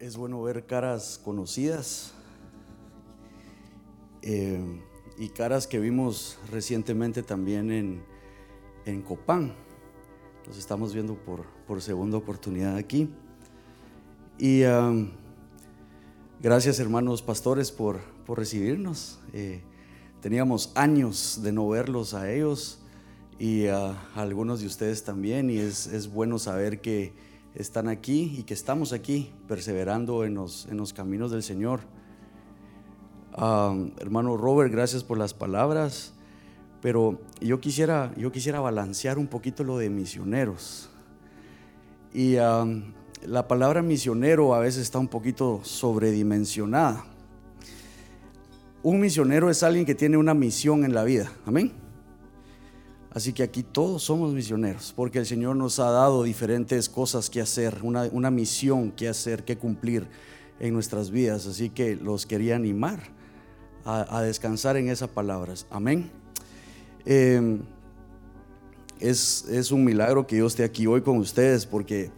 Es bueno ver caras conocidas eh, y caras que vimos recientemente también en, en Copán. Los estamos viendo por, por segunda oportunidad aquí. Y um, gracias hermanos pastores por, por recibirnos. Eh, teníamos años de no verlos a ellos y a algunos de ustedes también y es, es bueno saber que están aquí y que estamos aquí perseverando en los, en los caminos del Señor. Ah, hermano Robert, gracias por las palabras, pero yo quisiera, yo quisiera balancear un poquito lo de misioneros. Y ah, la palabra misionero a veces está un poquito sobredimensionada. Un misionero es alguien que tiene una misión en la vida. Amén. Así que aquí todos somos misioneros, porque el Señor nos ha dado diferentes cosas que hacer, una, misión que hacer, que cumplir en nuestras vidas. Así que los quería animar a, descansar en esas palabras. Amén. Em, es, un milagro que yo esté aquí hoy con ustedes, porque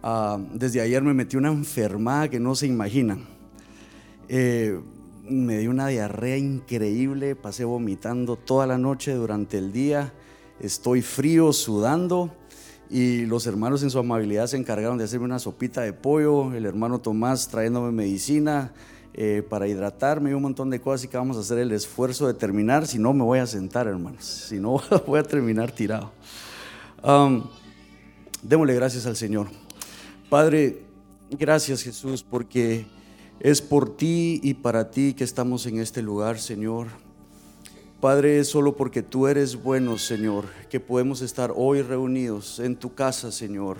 ah, desde ayer me metí una enfermada que no se imaginan. Eh, me dio una diarrea increíble, pasé vomitando toda la noche durante el día estoy frío, sudando. Y los hermanos en su amabilidad se encargaron de hacerme una sopita de pollo, el hermano Tomás trayéndome medicina eh, para hidratarme y un montón de cosas y que vamos a hacer el esfuerzo de terminar, si no me voy a sentar hermanos, si no voy a terminar tirado. démosle gracias al Señor. Padre, gracias Jesús porque es por ti y para ti que estamos en este lugar, Señor. Padre, es solo porque tú eres bueno, Señor, que podemos estar hoy reunidos en tu casa, Señor,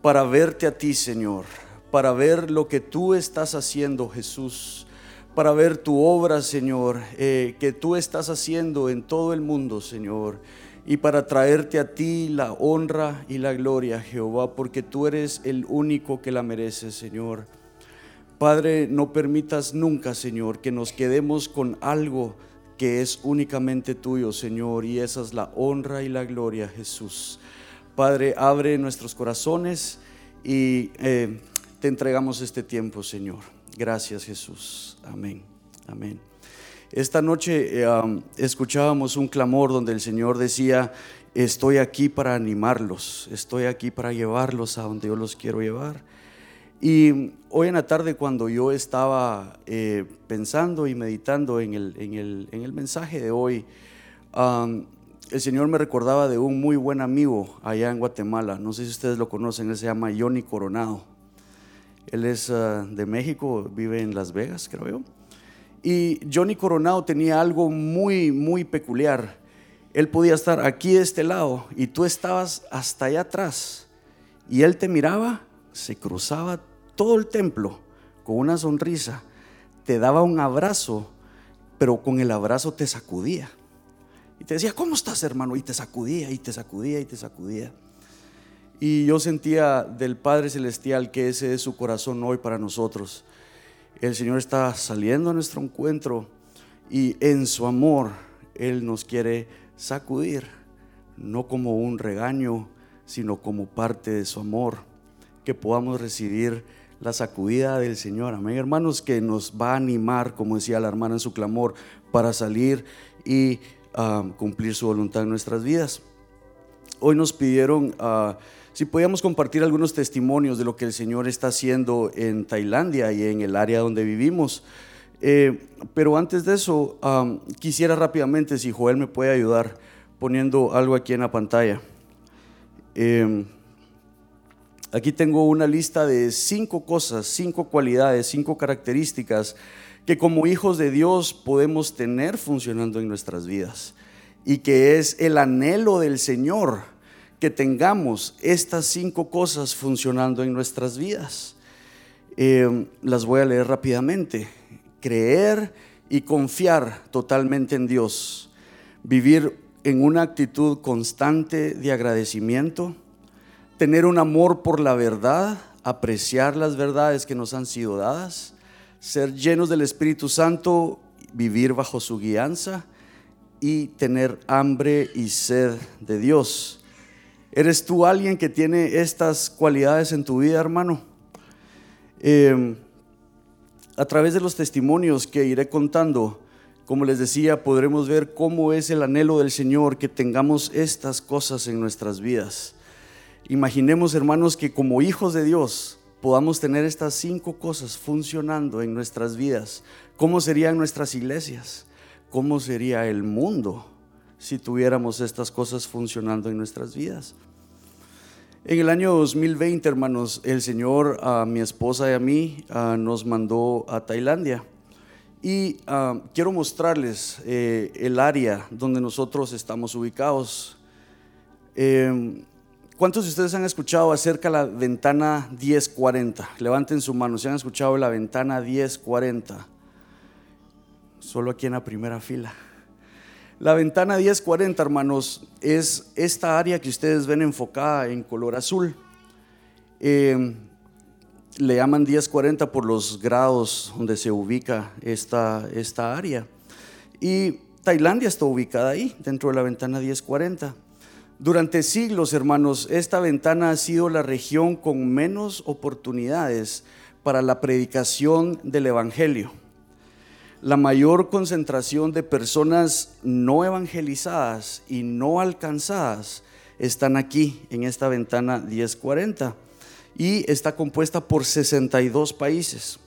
para verte a ti, Señor, para ver lo que tú estás haciendo, Jesús, para ver tu obra, Señor, eh, que tú estás haciendo en todo el mundo, Señor, y para traerte a ti la honra y la gloria, Jehová, porque tú eres el único que la merece, Señor. Padre, no permitas nunca, Señor, que nos quedemos con algo que es únicamente tuyo, Señor, y esa es la honra y la gloria, Jesús. Padre, abre nuestros corazones y eh, te entregamos este tiempo, Señor. Gracias, Jesús. Amén. Amén. Esta noche eh, escuchábamos un clamor donde el Señor decía, estoy aquí para animarlos, estoy aquí para llevarlos a donde yo los quiero llevar. Y hoy en la tarde cuando yo estaba eh, pensando y meditando en el, en el, en el mensaje de hoy, el Señor me recordaba de un muy buen amigo allá en Guatemala. No sé si ustedes lo conocen, él se llama Johnny Coronado. Él es ah, de México, vive en Las Vegas, creo yo. Y Johnny Coronado tenía algo muy, muy peculiar. Él podía estar aquí de este lado y tú estabas hasta allá atrás. Y él te miraba, se cruzaba todo el templo con una sonrisa, te daba un abrazo, pero con el abrazo te sacudía. Y te decía, ¿cómo estás hermano? Y te sacudía y te sacudía y te sacudía. Y yo sentía del Padre Celestial que ese es su corazón hoy para nosotros. El Señor está saliendo a nuestro encuentro y en su amor Él nos quiere sacudir, no como un regaño, sino como parte de su amor, que podamos recibir la sacudida del Señor. Amén, hermanos, que nos va a animar, como decía la hermana en su clamor, para salir y ah, cumplir su voluntad en nuestras vidas. Hoy nos pidieron ah, si podíamos compartir algunos testimonios de lo que el Señor está haciendo en Tailandia y en el área donde vivimos. Eh, pero antes de eso, ah, quisiera rápidamente, si Joel me puede ayudar, poniendo algo aquí en la pantalla. Eh, Aquí tengo una lista de cinco cosas, cinco cualidades, cinco características que como hijos de Dios podemos tener funcionando en nuestras vidas. Y que es el anhelo del Señor que tengamos estas cinco cosas funcionando en nuestras vidas. Eh, las voy a leer rápidamente. Creer y confiar totalmente en Dios. Vivir en una actitud constante de agradecimiento tener un amor por la verdad, apreciar las verdades que nos han sido dadas, ser llenos del Espíritu Santo, vivir bajo su guianza y tener hambre y sed de Dios. ¿Eres tú alguien que tiene estas cualidades en tu vida, hermano? Em, a través de los testimonios que iré contando, como les decía, podremos ver cómo es el anhelo del Señor que tengamos estas cosas en nuestras vidas. Imaginemos, hermanos, que como hijos de Dios podamos tener estas cinco cosas funcionando en nuestras vidas. ¿Cómo serían nuestras iglesias? ¿Cómo sería el mundo si tuviéramos estas cosas funcionando en nuestras vidas? En el año 2020, hermanos, el Señor a mi esposa y a mí nos mandó a Tailandia. Y quiero mostrarles eh, el área donde nosotros estamos ubicados. Em, ¿Cuántos de ustedes han escuchado acerca de la ventana 1040? Levanten su mano si han escuchado la ventana 1040. Solo aquí en la primera fila. La ventana 1040, hermanos, es esta área que ustedes ven enfocada en color azul. Eh, le llaman 1040 por los grados donde se ubica esta, esta área. Y Tailandia está ubicada ahí, dentro de la ventana 1040. Durante siglos, hermanos, esta ventana ha sido la región con menos oportunidades para la predicación del Evangelio. La mayor concentración de personas no evangelizadas y no alcanzadas están aquí, en esta ventana 1040, y está compuesta por 62 países.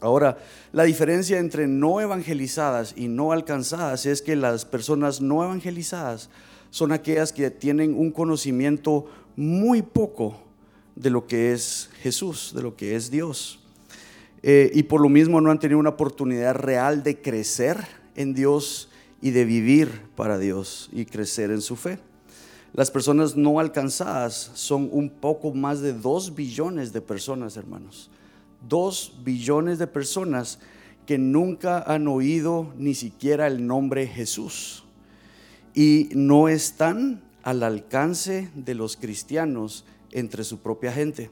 Ahora, la diferencia entre no evangelizadas y no alcanzadas es que las personas no evangelizadas son aquellas que tienen un conocimiento muy poco de lo que es Jesús, de lo que es Dios. Eh, y por lo mismo no han tenido una oportunidad real de crecer en Dios y de vivir para Dios y crecer en su fe. Las personas no alcanzadas son un poco más de dos billones de personas, hermanos. Dos billones de personas que nunca han oído ni siquiera el nombre Jesús y no están al alcance de los cristianos entre su propia gente.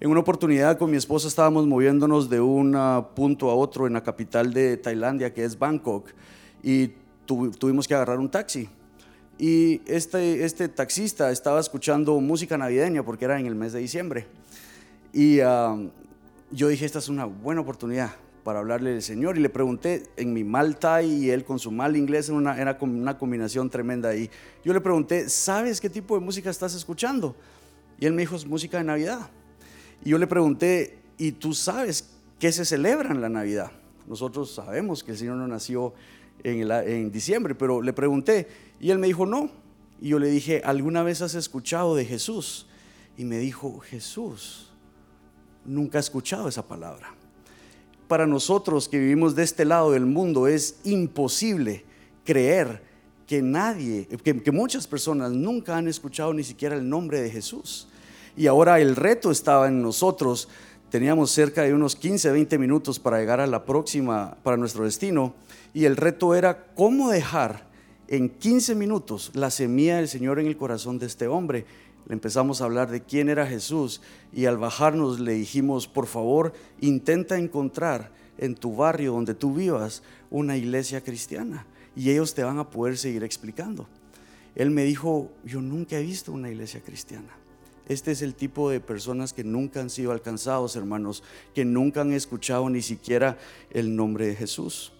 En una oportunidad con mi esposa estábamos moviéndonos de un punto a otro en la capital de Tailandia, que es Bangkok, y tuvimos que agarrar un taxi. Y este, este taxista estaba escuchando música navideña porque era en el mes de diciembre. Y ah, yo dije, esta es una buena oportunidad para hablarle del Señor. Y le pregunté en mi mal Thai y él con su mal inglés, era una combinación tremenda ahí. Yo le pregunté, ¿sabes qué tipo de música estás escuchando? Y él me dijo, es música de Navidad. Y yo le pregunté, ¿y tú sabes qué se celebra en la Navidad? Nosotros sabemos que el Señor no nació en, en diciembre, pero le pregunté y él me dijo, no. Y yo le dije, ¿alguna vez has escuchado de Jesús? Y me dijo, Jesús, nunca he escuchado esa palabra para nosotros que vivimos de este lado del mundo es imposible creer que nadie, que, muchas personas nunca han escuchado ni siquiera el nombre de Jesús. Y ahora el reto estaba en nosotros. Teníamos cerca de unos 15, 20 minutos para llegar a la próxima, para nuestro destino. Y el reto era cómo dejar en 15 minutos la semilla del Señor en el corazón de este hombre le empezamos a hablar de quién era Jesús y al bajarnos le dijimos, por favor, intenta encontrar en tu barrio donde tú vivas una iglesia cristiana y ellos te van a poder seguir explicando. Él me dijo, yo nunca he visto una iglesia cristiana. Este es el tipo de personas que nunca han sido alcanzados, hermanos, que nunca han escuchado ni siquiera el nombre de Jesús.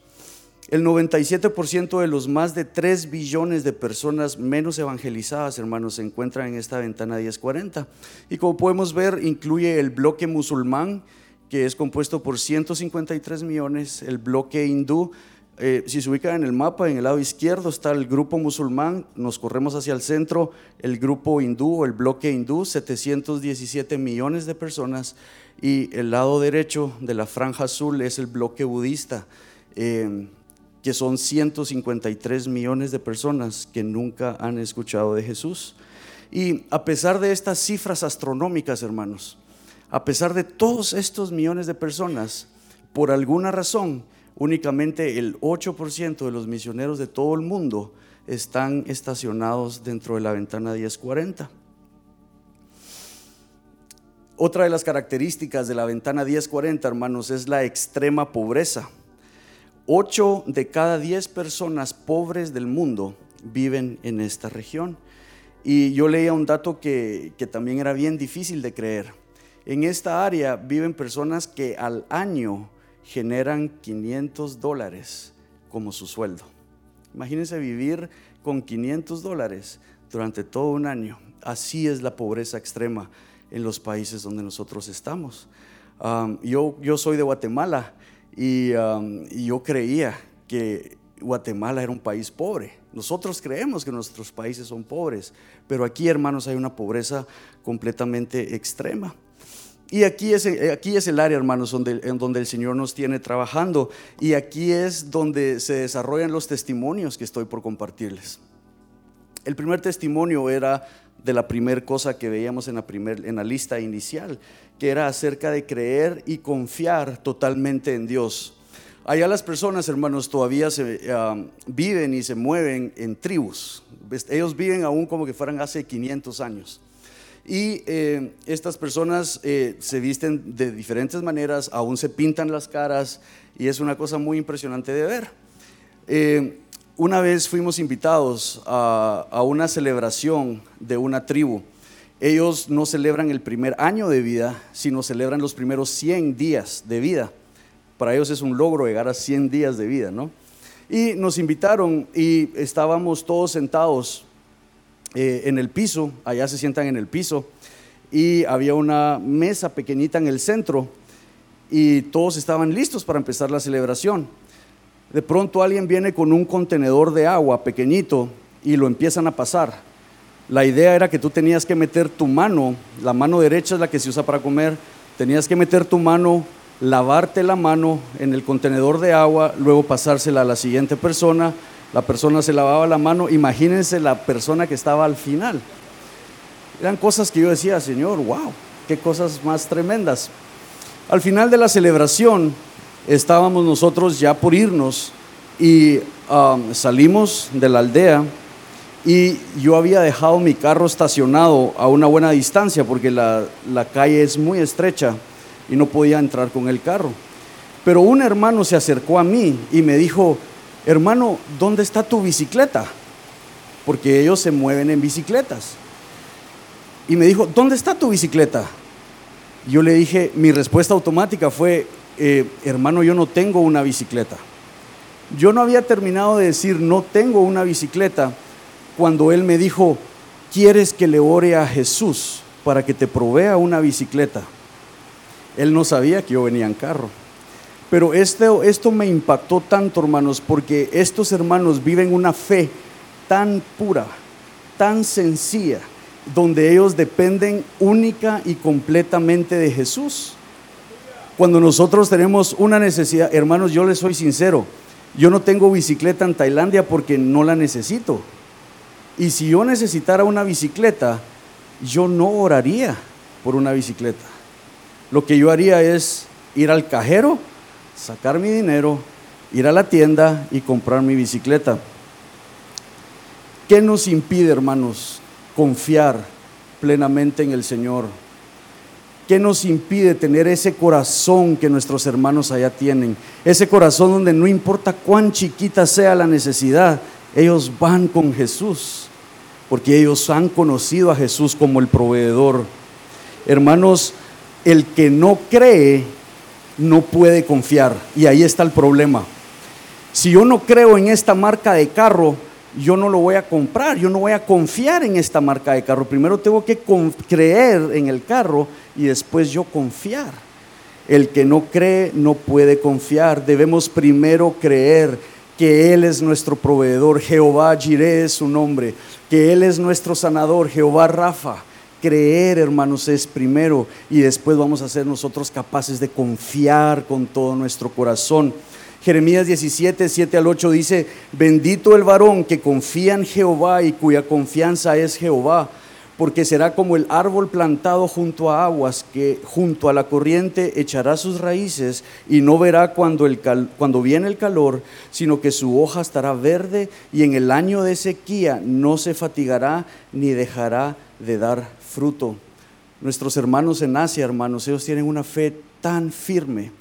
El 97% de los más de 3 billones de personas menos evangelizadas, hermanos, se encuentran en esta ventana 1040. Y como podemos ver, incluye el bloque musulmán, que es compuesto por 153 millones, el bloque hindú. Eh, si se ubica en el mapa, en el lado izquierdo está el grupo musulmán, nos corremos hacia el centro, el grupo hindú o el bloque hindú, 717 millones de personas, y el lado derecho de la franja azul es el bloque budista. Eh, que son 153 millones de personas que nunca han escuchado de Jesús. Y a pesar de estas cifras astronómicas, hermanos, a pesar de todos estos millones de personas, por alguna razón, únicamente el 8% de los misioneros de todo el mundo están estacionados dentro de la ventana 1040. Otra de las características de la ventana 1040, hermanos, es la extrema pobreza. Ocho de cada diez personas pobres del mundo viven en esta región. Y yo leía un dato que, también era bien difícil de creer. En esta área viven personas que al año generan 500 dólares como su sueldo. Imagínense vivir con 500 dólares durante todo un año. Así es la pobreza extrema en los países donde nosotros estamos. yo, yo soy de Guatemala y, y yo creía que Guatemala era un país pobre. Nosotros creemos que nuestros países son pobres, pero aquí, hermanos, hay una pobreza completamente extrema. Y aquí es, aquí es el área, hermanos, donde, en donde el Señor nos tiene trabajando. Y aquí es donde se desarrollan los testimonios que estoy por compartirles. El primer testimonio era de la primera cosa que veíamos en la, primer, en la lista inicial, que era acerca de creer y confiar totalmente en Dios. Allá las personas, hermanos, todavía se, ah, viven y se mueven en tribus. Ellos viven aún como que fueran hace 500 años. Y eh, estas personas eh, se visten de diferentes maneras, aún se pintan las caras y es una cosa muy impresionante de ver. Eh, una vez fuimos invitados a, a, una celebración de una tribu. Ellos no celebran el primer año de vida, sino celebran los primeros 100 días de vida. Para ellos es un logro llegar a 100 días de vida, ¿no? Y nos invitaron y estábamos todos sentados eh, en el piso, allá se sientan en el piso, y había una mesa pequeñita en el centro, y todos estaban listos para empezar la celebración. De pronto alguien viene con un contenedor de agua pequeñito y lo empiezan a pasar. La idea era que tú tenías que meter tu mano, la mano derecha es la que se usa para comer, tenías que meter tu mano, lavarte la mano en el contenedor de agua, luego pasársela a la siguiente persona, la persona se lavaba la mano, imagínense la persona que estaba al final. Eran cosas que yo decía, Señor, wow, qué cosas más tremendas. Al final de la celebración estábamos nosotros ya por irnos y um, salimos de la aldea y yo había dejado mi carro estacionado a una buena distancia porque la, la calle es muy estrecha y no podía entrar con el carro. Pero un hermano se acercó a mí y me dijo, hermano, ¿dónde está tu bicicleta? Porque ellos se mueven en bicicletas. Y me dijo, ¿dónde está tu bicicleta? Yo le dije, mi respuesta automática fue, eh, hermano, yo no tengo una bicicleta. Yo no había terminado de decir, no tengo una bicicleta, cuando él me dijo, ¿quieres que le ore a Jesús para que te provea una bicicleta? Él no sabía que yo venía en carro. Pero esto, esto me impactó tanto, hermanos, porque estos hermanos viven una fe tan pura, tan sencilla, donde ellos dependen única y completamente de Jesús. Cuando nosotros tenemos una necesidad, hermanos, yo les soy sincero, yo no tengo bicicleta en Tailandia porque no la necesito. Y si yo necesitara una bicicleta, yo no oraría por una bicicleta. Lo que yo haría es ir al cajero sacar mi dinero, ir a la tienda y comprar mi bicicleta. ¿Qué nos impide, hermanos, confiar plenamente en el Señor? ¿Qué nos impide tener ese corazón que nuestros hermanos allá tienen? Ese corazón donde no importa cuán chiquita sea la necesidad, ellos van con Jesús, porque ellos han conocido a Jesús como el proveedor. Hermanos, el que no cree no puede confiar. Y ahí está el problema. Si yo no creo en esta marca de carro, yo no lo voy a comprar, yo no voy a confiar en esta marca de carro. Primero tengo que creer en el carro y después yo confiar. El que no cree no puede confiar. Debemos primero creer que Él es nuestro proveedor, Jehová Jireh es su nombre, que Él es nuestro sanador, Jehová Rafa Creer, hermanos, es primero y después vamos a ser nosotros capaces de confiar con todo nuestro corazón. Jeremías 17, 7 al 8 dice, bendito el varón que confía en Jehová y cuya confianza es Jehová, porque será como el árbol plantado junto a aguas, que junto a la corriente echará sus raíces y no verá cuando, el cuando viene el calor, sino que su hoja estará verde y en el año de sequía no se fatigará ni dejará de dar fruto. Nuestros hermanos en Asia, hermanos, ellos tienen una fe tan firme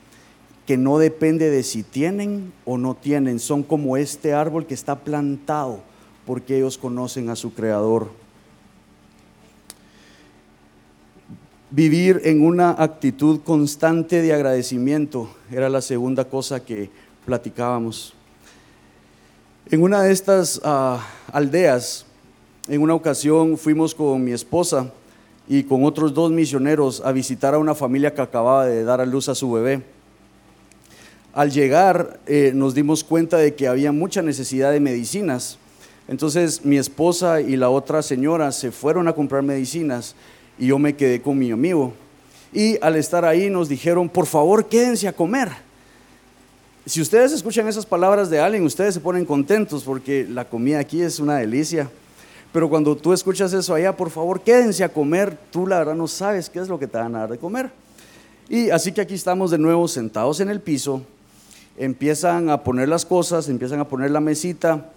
que no depende de si tienen o no tienen. Son como este árbol que está plantado porque ellos conocen a su creador. Vivir en una actitud constante de agradecimiento era la segunda cosa que platicábamos. En una de estas ah, aldeas, en una ocasión fuimos con mi esposa y con otros dos misioneros a visitar a una familia que acababa de dar a luz a su bebé. Al llegar eh, nos dimos cuenta de que había mucha necesidad de medicinas. Entonces mi esposa y la otra señora se fueron a comprar medicinas y yo me quedé con mi amigo. Y al estar ahí nos dijeron, por favor, quédense a comer. Si ustedes escuchan esas palabras de alguien, ustedes se ponen contentos porque la comida aquí es una delicia. Pero cuando tú escuchas eso allá, por favor, quédense a comer. Tú la verdad no sabes qué es lo que te van a dar de comer. Y así que aquí estamos de nuevo sentados en el piso. Empiezan a poner las cosas, empiezan a poner la mesita.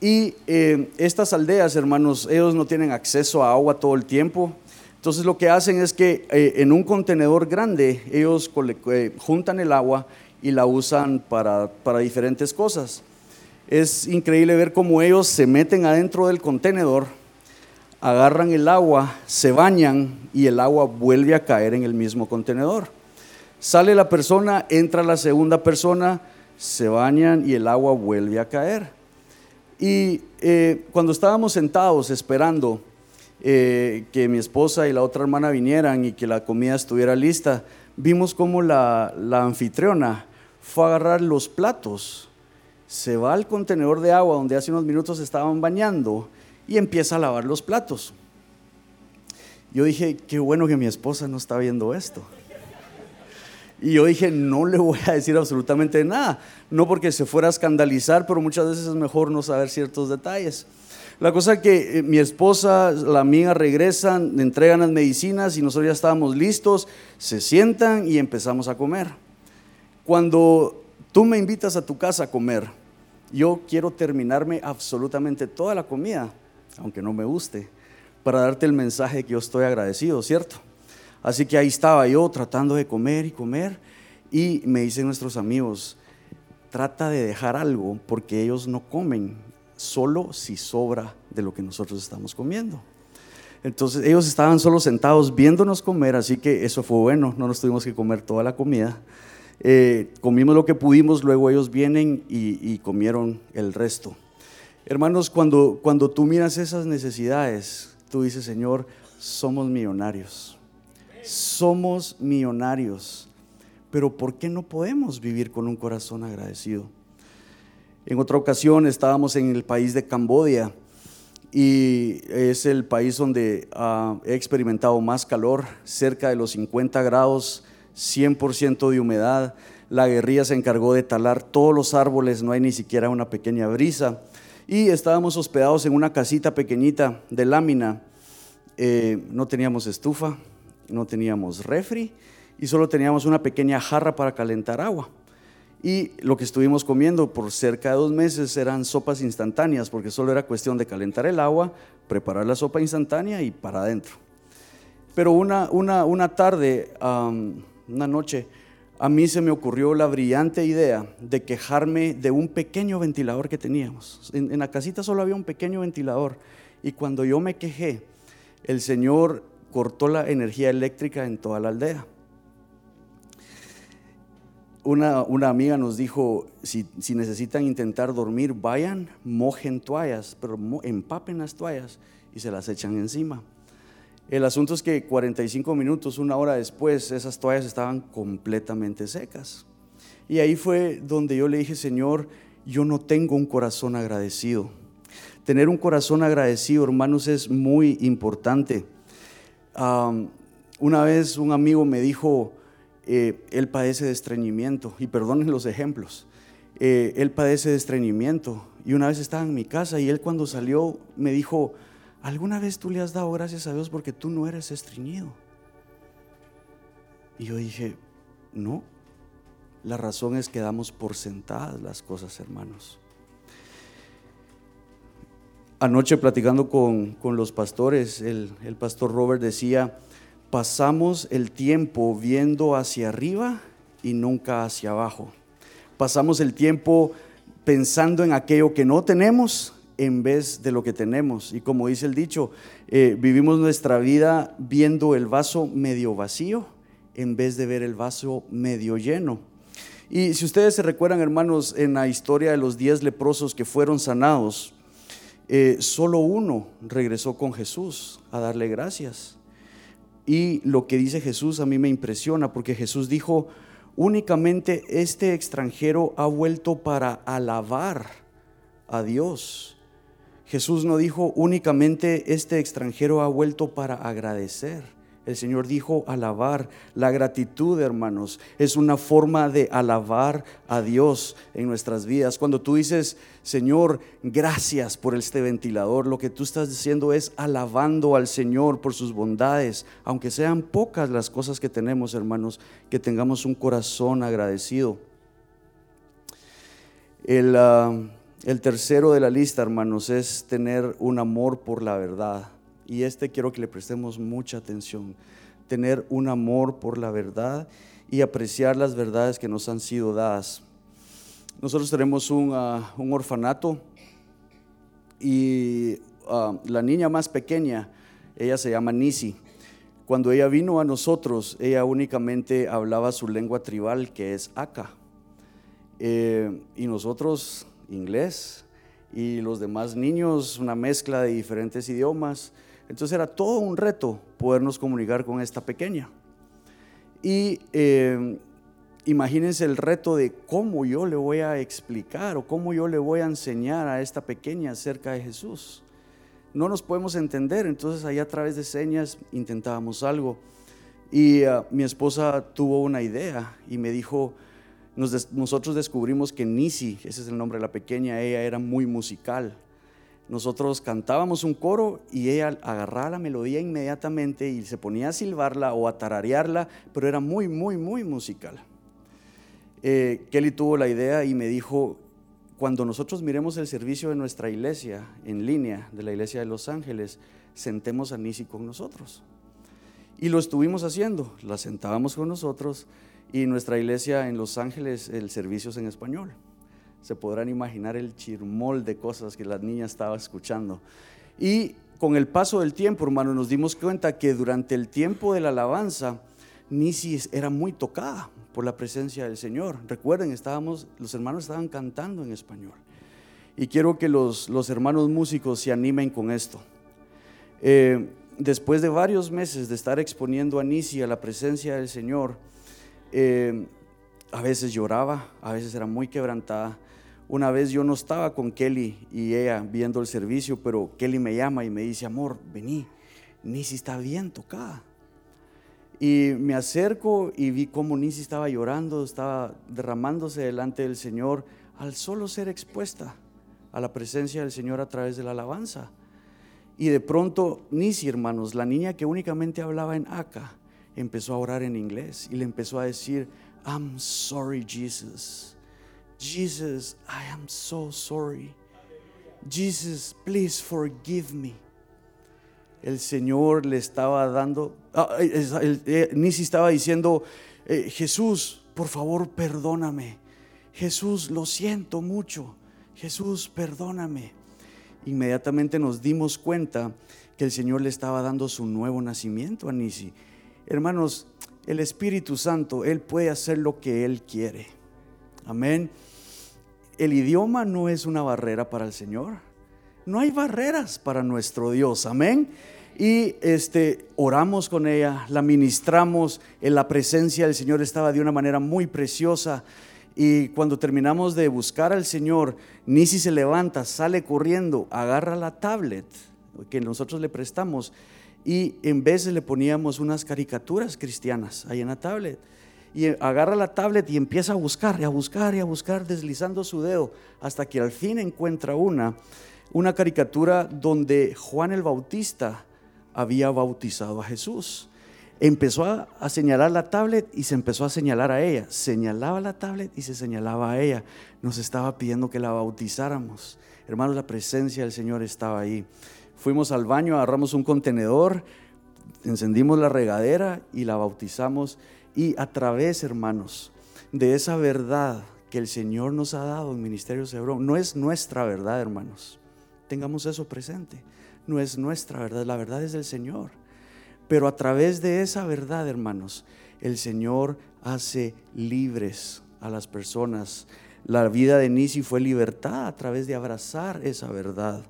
Y eh, estas aldeas, hermanos, ellos no tienen acceso a agua todo el tiempo. Entonces lo que hacen es que eh, en un contenedor grande ellos eh, juntan el agua y la usan para, para, diferentes cosas. Es increíble ver cómo ellos se meten adentro del contenedor, agarran el agua, se bañan y el agua vuelve a caer en el mismo contenedor. Sale la persona, entra la segunda persona, se bañan y el agua vuelve a caer. Y eh, cuando estábamos sentados esperando, eh, que mi esposa y la otra hermana vinieran y que la comida estuviera lista, vimos como la, anfitriona fue a agarrar los platos, se va al contenedor de agua donde hace unos minutos estaban bañando y empieza a lavar los platos. Yo dije, qué bueno que mi esposa no está viendo esto. Y yo dije, no le voy a decir absolutamente nada, no porque se fuera a escandalizar, pero muchas veces es mejor no saber ciertos detalles. La cosa que eh, mi esposa, la amiga regresan, entregan las medicinas y nosotros ya estábamos listos, se sientan y empezamos a comer. Cuando tú me invitas a tu casa a comer, yo quiero terminarme absolutamente toda la comida, aunque no me guste, para darte el mensaje que yo estoy agradecido, ¿cierto? Así que ahí estaba yo tratando de comer y comer y me dicen nuestros amigos, trata de dejar algo porque ellos no comen solo si sobra de lo que nosotros estamos comiendo. Entonces ellos estaban solo sentados viéndonos comer, así que eso fue bueno, no nos tuvimos que comer toda la comida. Eh, comimos lo que pudimos, luego ellos vienen y, comieron el resto. Hermanos, cuando, cuando tú miras esas necesidades, tú dices, Señor, somos millonarios. Somos millonarios. Pero ¿por qué no podemos vivir con un corazón agradecido? En otra ocasión estábamos en el país de Cambodia y es el país donde ah, he experimentado más calor, cerca de los 50 grados, 100% de humedad. La guerrilla se encargó de talar todos los árboles, no hay ni siquiera una pequeña brisa. Y estábamos hospedados en una casita pequeñita de lámina. Eh, no teníamos estufa, no teníamos refri y solo teníamos una pequeña jarra para calentar agua. Y lo que estuvimos comiendo por cerca de dos meses eran sopas instantáneas, porque solo era cuestión de calentar el agua, preparar la sopa instantánea y para adentro. Pero una, una, una tarde, una noche, a mí se me ocurrió la brillante idea de quejarme de un pequeño ventilador que teníamos. En, en la casita solo había un pequeño ventilador. Y cuando yo me quejé, el Señor cortó la energía eléctrica en toda la aldea una, amiga nos dijo, si, necesitan intentar dormir, vayan, mojen toallas, pero empapen las toallas y se las echan encima. El asunto es que 45 minutos, una hora después, esas toallas estaban completamente secas. Y ahí fue donde yo le dije, Señor, yo no tengo un corazón agradecido. Tener un corazón agradecido, hermanos, es muy importante. Una vez un amigo me dijo, eh, él padece de estreñimiento, y perdonen los ejemplos, eh, él padece de estreñimiento. Y una vez estaba en mi casa y él cuando salió me dijo, ¿alguna vez tú le has dado gracias a Dios porque tú no eres estreñido? Y yo dije, no, la razón es que damos por sentadas las cosas, hermanos. Anoche platicando con, los pastores, el, el pastor Robert decía, pasamos el tiempo viendo hacia arriba y nunca hacia abajo. Pasamos el tiempo pensando en aquello que no tenemos en vez de lo que tenemos. Y como dice el dicho, eh, vivimos nuestra vida viendo el vaso medio vacío en vez de ver el vaso medio lleno. Y si ustedes se recuerdan, hermanos, en la historia de los diez leprosos que fueron sanados, eh, solo uno regresó con Jesús a darle gracias. Y lo que dice Jesús a mí me impresiona porque Jesús dijo, únicamente este extranjero ha vuelto para alabar a Dios. Jesús no dijo únicamente este extranjero ha vuelto para agradecer. El Señor dijo alabar. La gratitud, hermanos, es una forma de alabar a Dios en nuestras vidas. Cuando tú dices, Señor, gracias por este ventilador, lo que tú estás diciendo es alabando al Señor por sus bondades, aunque sean pocas las cosas que tenemos, hermanos, que tengamos un corazón agradecido. El, ah, el tercero de la lista, hermanos, es tener un amor por la verdad. Y este quiero que le prestemos mucha atención. Tener un amor por la verdad y apreciar las verdades que nos han sido dadas. Nosotros tenemos un, ah, orfanato y ah, la niña más pequeña, ella se llama Nisi. Cuando ella vino a nosotros, ella únicamente hablaba su lengua tribal, que es Aka. Eh, y nosotros inglés y los demás niños una mezcla de diferentes idiomas. Entonces era todo un reto podernos comunicar con esta pequeña. Y eh, imagínense el reto de cómo yo le voy a explicar o cómo yo le voy a enseñar a esta pequeña acerca de Jesús. No nos podemos entender, entonces ahí a través de señas intentábamos algo. Y ah, mi esposa tuvo una idea y me dijo, nosotros descubrimos que Nisi, ese es el nombre de la pequeña, ella era muy musical nosotros cantábamos un coro y ella agarraba la melodía inmediatamente y se ponía a silbarla o a tararearla, pero era muy, muy, muy musical. Eh, Kelly tuvo la idea y me dijo, cuando nosotros miremos el servicio de nuestra iglesia en línea, de la iglesia de Los Ángeles, sentemos a Nisi con nosotros. Y lo estuvimos haciendo, la sentábamos con nosotros y nuestra iglesia en Los Ángeles, el servicio es en español se podrán imaginar el chirmol de cosas que la niña estaba escuchando. Y con el paso del tiempo, hermano, nos dimos cuenta que durante el tiempo de la alabanza, Nisi era muy tocada por la presencia del Señor. Recuerden, estábamos, los hermanos estaban cantando en español. Y quiero que los, hermanos músicos se animen con esto. Eh, después de varios meses de estar exponiendo a Nisi a la presencia del Señor, eh, a veces lloraba, a veces era muy quebrantada, una vez yo no estaba con Kelly y ella viendo el servicio, pero Kelly me llama y me dice, amor, vení, Nisi está bien tocada. Y me acerco y vi cómo Nisi estaba llorando, estaba derramándose delante del Señor al solo ser expuesta a la presencia del Señor a través de la alabanza. Y de pronto Nisi, hermanos, la niña que únicamente hablaba en Aka, empezó a orar en inglés y le empezó a decir, I'm sorry Jesus. Jesus, I am so sorry. Jesus, please forgive me. El Señor le estaba dando, ah, eh, Nisi estaba diciendo, eh, Jesús, por favor, perdóname. Jesús, lo siento mucho. Jesús, perdóname. Inmediatamente nos dimos cuenta que el Señor le estaba dando su nuevo nacimiento a Nisi. Hermanos, el Espíritu Santo, Él puede hacer lo que Él quiere. Amén. El idioma no es una barrera para el Señor. No hay barreras para nuestro Dios. Amén. Y este oramos con ella, la ministramos, en la presencia del Señor estaba de una manera muy preciosa. Y cuando terminamos de buscar al Señor, Nisi se levanta, sale corriendo, agarra la tablet que nosotros le prestamos y en de le poníamos unas caricaturas cristianas ahí en la tablet y agarra la tablet y empieza a buscar y a buscar y a buscar deslizando su dedo hasta que al fin encuentra una, una caricatura donde Juan el Bautista había bautizado a Jesús. Empezó a, señalar la tablet y se empezó a señalar a ella. Señalaba la tablet y se señalaba a ella. Nos estaba pidiendo que la bautizáramos. Hermanos, la presencia del Señor estaba ahí. Fuimos al baño, agarramos un contenedor, encendimos la regadera y la bautizamos y a través, hermanos, de esa verdad que el Señor nos ha dado en Ministerio Hebrón, no es nuestra verdad, hermanos, Tengamos eso presente. No es nuestra verdad, la verdad es del Señor. Pero a través de esa verdad, hermanos, el Señor hace libres a las personas. La vida de Nisi fue libertad a través de abrazar esa verdad.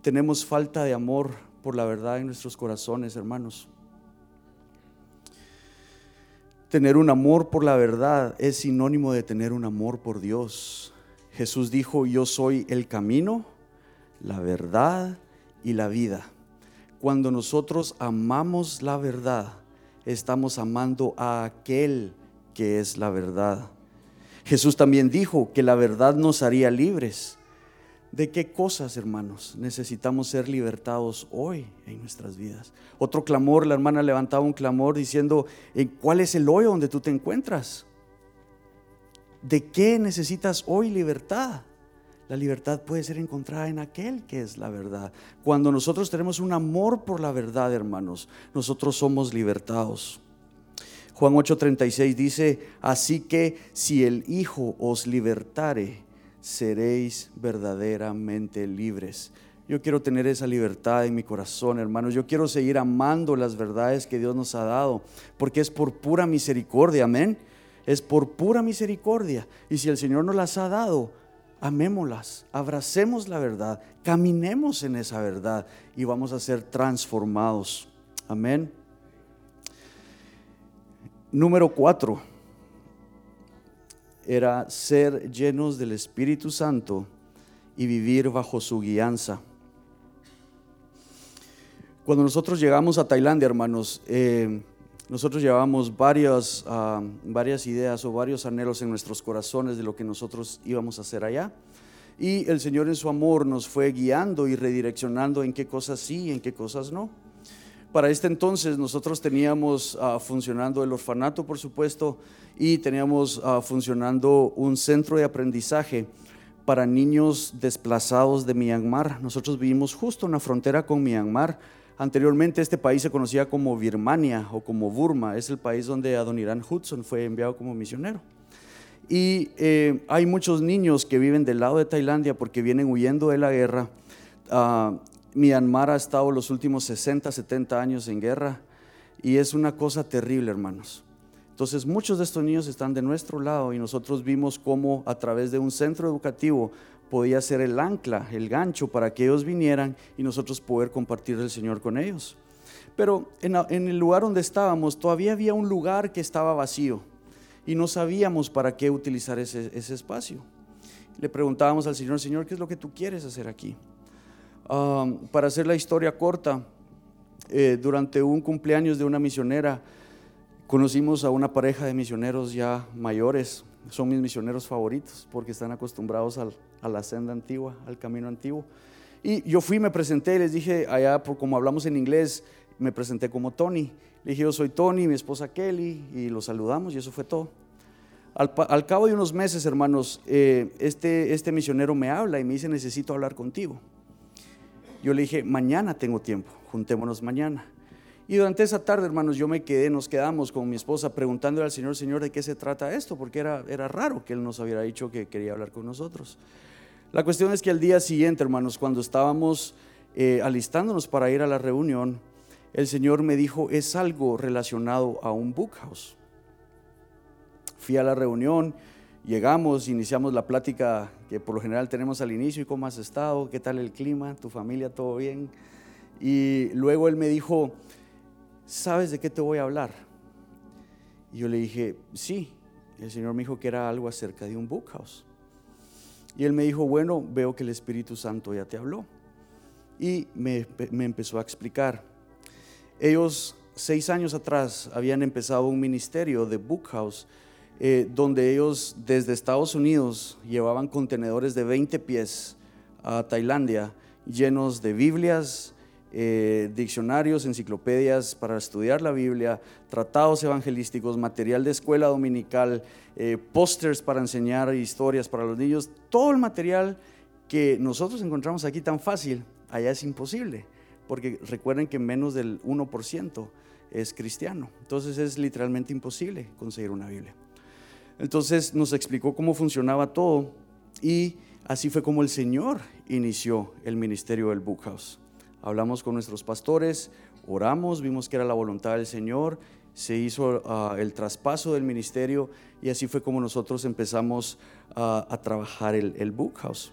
Tenemos falta de amor por la verdad en nuestros corazones, hermanos. Tener un amor por la verdad es sinónimo de tener un amor por Dios. Jesús dijo, yo soy el camino, la verdad y la vida. Cuando nosotros amamos la verdad, estamos amando a aquel que es la verdad. Jesús también dijo que la verdad nos haría libres. ¿De qué cosas, hermanos, necesitamos ser libertados hoy en nuestras vidas? Otro clamor, la hermana levantaba un clamor diciendo, ¿cuál es el hoyo donde tú te encuentras? ¿De qué necesitas hoy libertad? La libertad puede ser encontrada en aquel que es la verdad. Cuando nosotros tenemos un amor por la verdad, hermanos, nosotros somos libertados. Juan 8:36 dice, así que si el Hijo os libertare, seréis verdaderamente libres. Yo quiero tener esa libertad en mi corazón, hermanos. Yo quiero seguir amando las verdades que Dios nos ha dado, porque es por pura misericordia, amén. Es por pura misericordia. Y si el Señor nos las ha dado, amémoslas, abracemos la verdad, caminemos en esa verdad y vamos a ser transformados. Amén. Número cuatro era ser llenos del Espíritu Santo y vivir bajo su guianza. Cuando nosotros llegamos a Tailandia, hermanos, eh, nosotros llevábamos varias, ah, varias ideas o varios anhelos en nuestros corazones de lo que nosotros íbamos a hacer allá. Y el Señor en su amor nos fue guiando y redireccionando en qué cosas sí y en qué cosas no. Para este entonces nosotros teníamos ah, funcionando el orfanato, por supuesto, y teníamos ah, funcionando un centro de aprendizaje para niños desplazados de Myanmar. Nosotros vivimos justo en la frontera con Myanmar. Anteriormente este país se conocía como Birmania o como Burma, es el país donde Adoniran Hudson fue enviado como misionero. Y eh, hay muchos niños que viven del lado de Tailandia porque vienen huyendo de la guerra. Uh, Myanmar ha estado los últimos 60, 70 años en guerra y es una cosa terrible, hermanos. Entonces muchos de estos niños están de nuestro lado y nosotros vimos cómo a través de un centro educativo podía ser el ancla, el gancho para que ellos vinieran y nosotros poder compartir el Señor con ellos. Pero en, el lugar donde estábamos todavía había un lugar que estaba vacío y no sabíamos para qué utilizar ese, ese espacio. Le preguntábamos al Señor, Señor, ¿qué es lo que tú quieres hacer aquí? Para hacer la historia corta, eh, durante un cumpleaños de una misionera, conocimos a una pareja de misioneros ya mayores. Son mis misioneros favoritos porque están acostumbrados a la senda antigua, al camino antiguo. Y yo fui, me presenté, les dije, allá, por, como hablamos en inglés, me presenté como Tony. Le dije, yo soy Tony, mi esposa Kelly, y los saludamos y eso fue todo. Al, cabo de unos meses, hermanos, eh, este, este misionero me habla y me dice, necesito hablar contigo. Yo le dije, mañana tengo tiempo, juntémonos mañana. Y durante esa tarde, hermanos, yo me quedé, nos quedamos con mi esposa preguntándole al Señor, Señor, ¿de qué se trata esto? Porque era, era raro que Él nos hubiera dicho que quería hablar con nosotros. La cuestión es que al día siguiente, hermanos, cuando estábamos eh, alistándonos para ir a la reunión, el Señor me dijo, es algo relacionado a un book house. Fui a la reunión Llegamos, iniciamos la plática que por lo general tenemos al inicio, ¿y cómo has estado? ¿Qué tal el clima? ¿Tu familia? ¿Todo bien? Y luego él me dijo, ¿sabes de qué te voy a hablar? Y yo le dije, sí. El Señor me dijo que era algo acerca de un book house. Y él me dijo, bueno, veo que el Espíritu Santo ya te habló. Y me, me empezó a explicar. Ellos seis años atrás habían empezado un ministerio de book house eh, donde ellos desde Estados Unidos llevaban contenedores de 20 pies a Tailandia llenos de Biblias, eh, diccionarios, enciclopedias para estudiar la Biblia, tratados evangelísticos, material de escuela dominical, eh, pósters para enseñar historias para los niños, todo el material que nosotros encontramos aquí tan fácil, allá es imposible, porque recuerden que menos del 1% es cristiano, entonces es literalmente imposible conseguir una Biblia. Entonces nos explicó cómo funcionaba todo y así fue como el Señor inició el ministerio del Book House. Hablamos con nuestros pastores, oramos, vimos que era la voluntad del Señor, se hizo ah, el traspaso del ministerio y así fue como nosotros empezamos ah, a trabajar el, el Book House.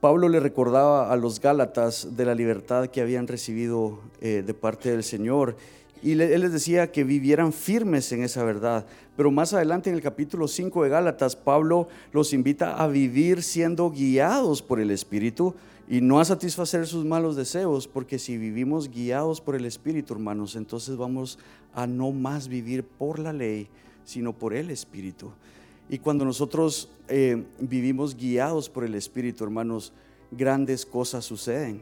Pablo le recordaba a los Gálatas de la libertad que habían recibido eh, de parte del Señor y él les decía que vivieran firmes en esa verdad. Pero más adelante en el capítulo 5 de Gálatas, Pablo los invita a vivir siendo guiados por el Espíritu y no a satisfacer sus malos deseos, porque si vivimos guiados por el Espíritu, hermanos, entonces vamos a no más vivir por la ley, sino por el Espíritu. Y cuando nosotros eh, vivimos guiados por el Espíritu, hermanos, grandes cosas suceden.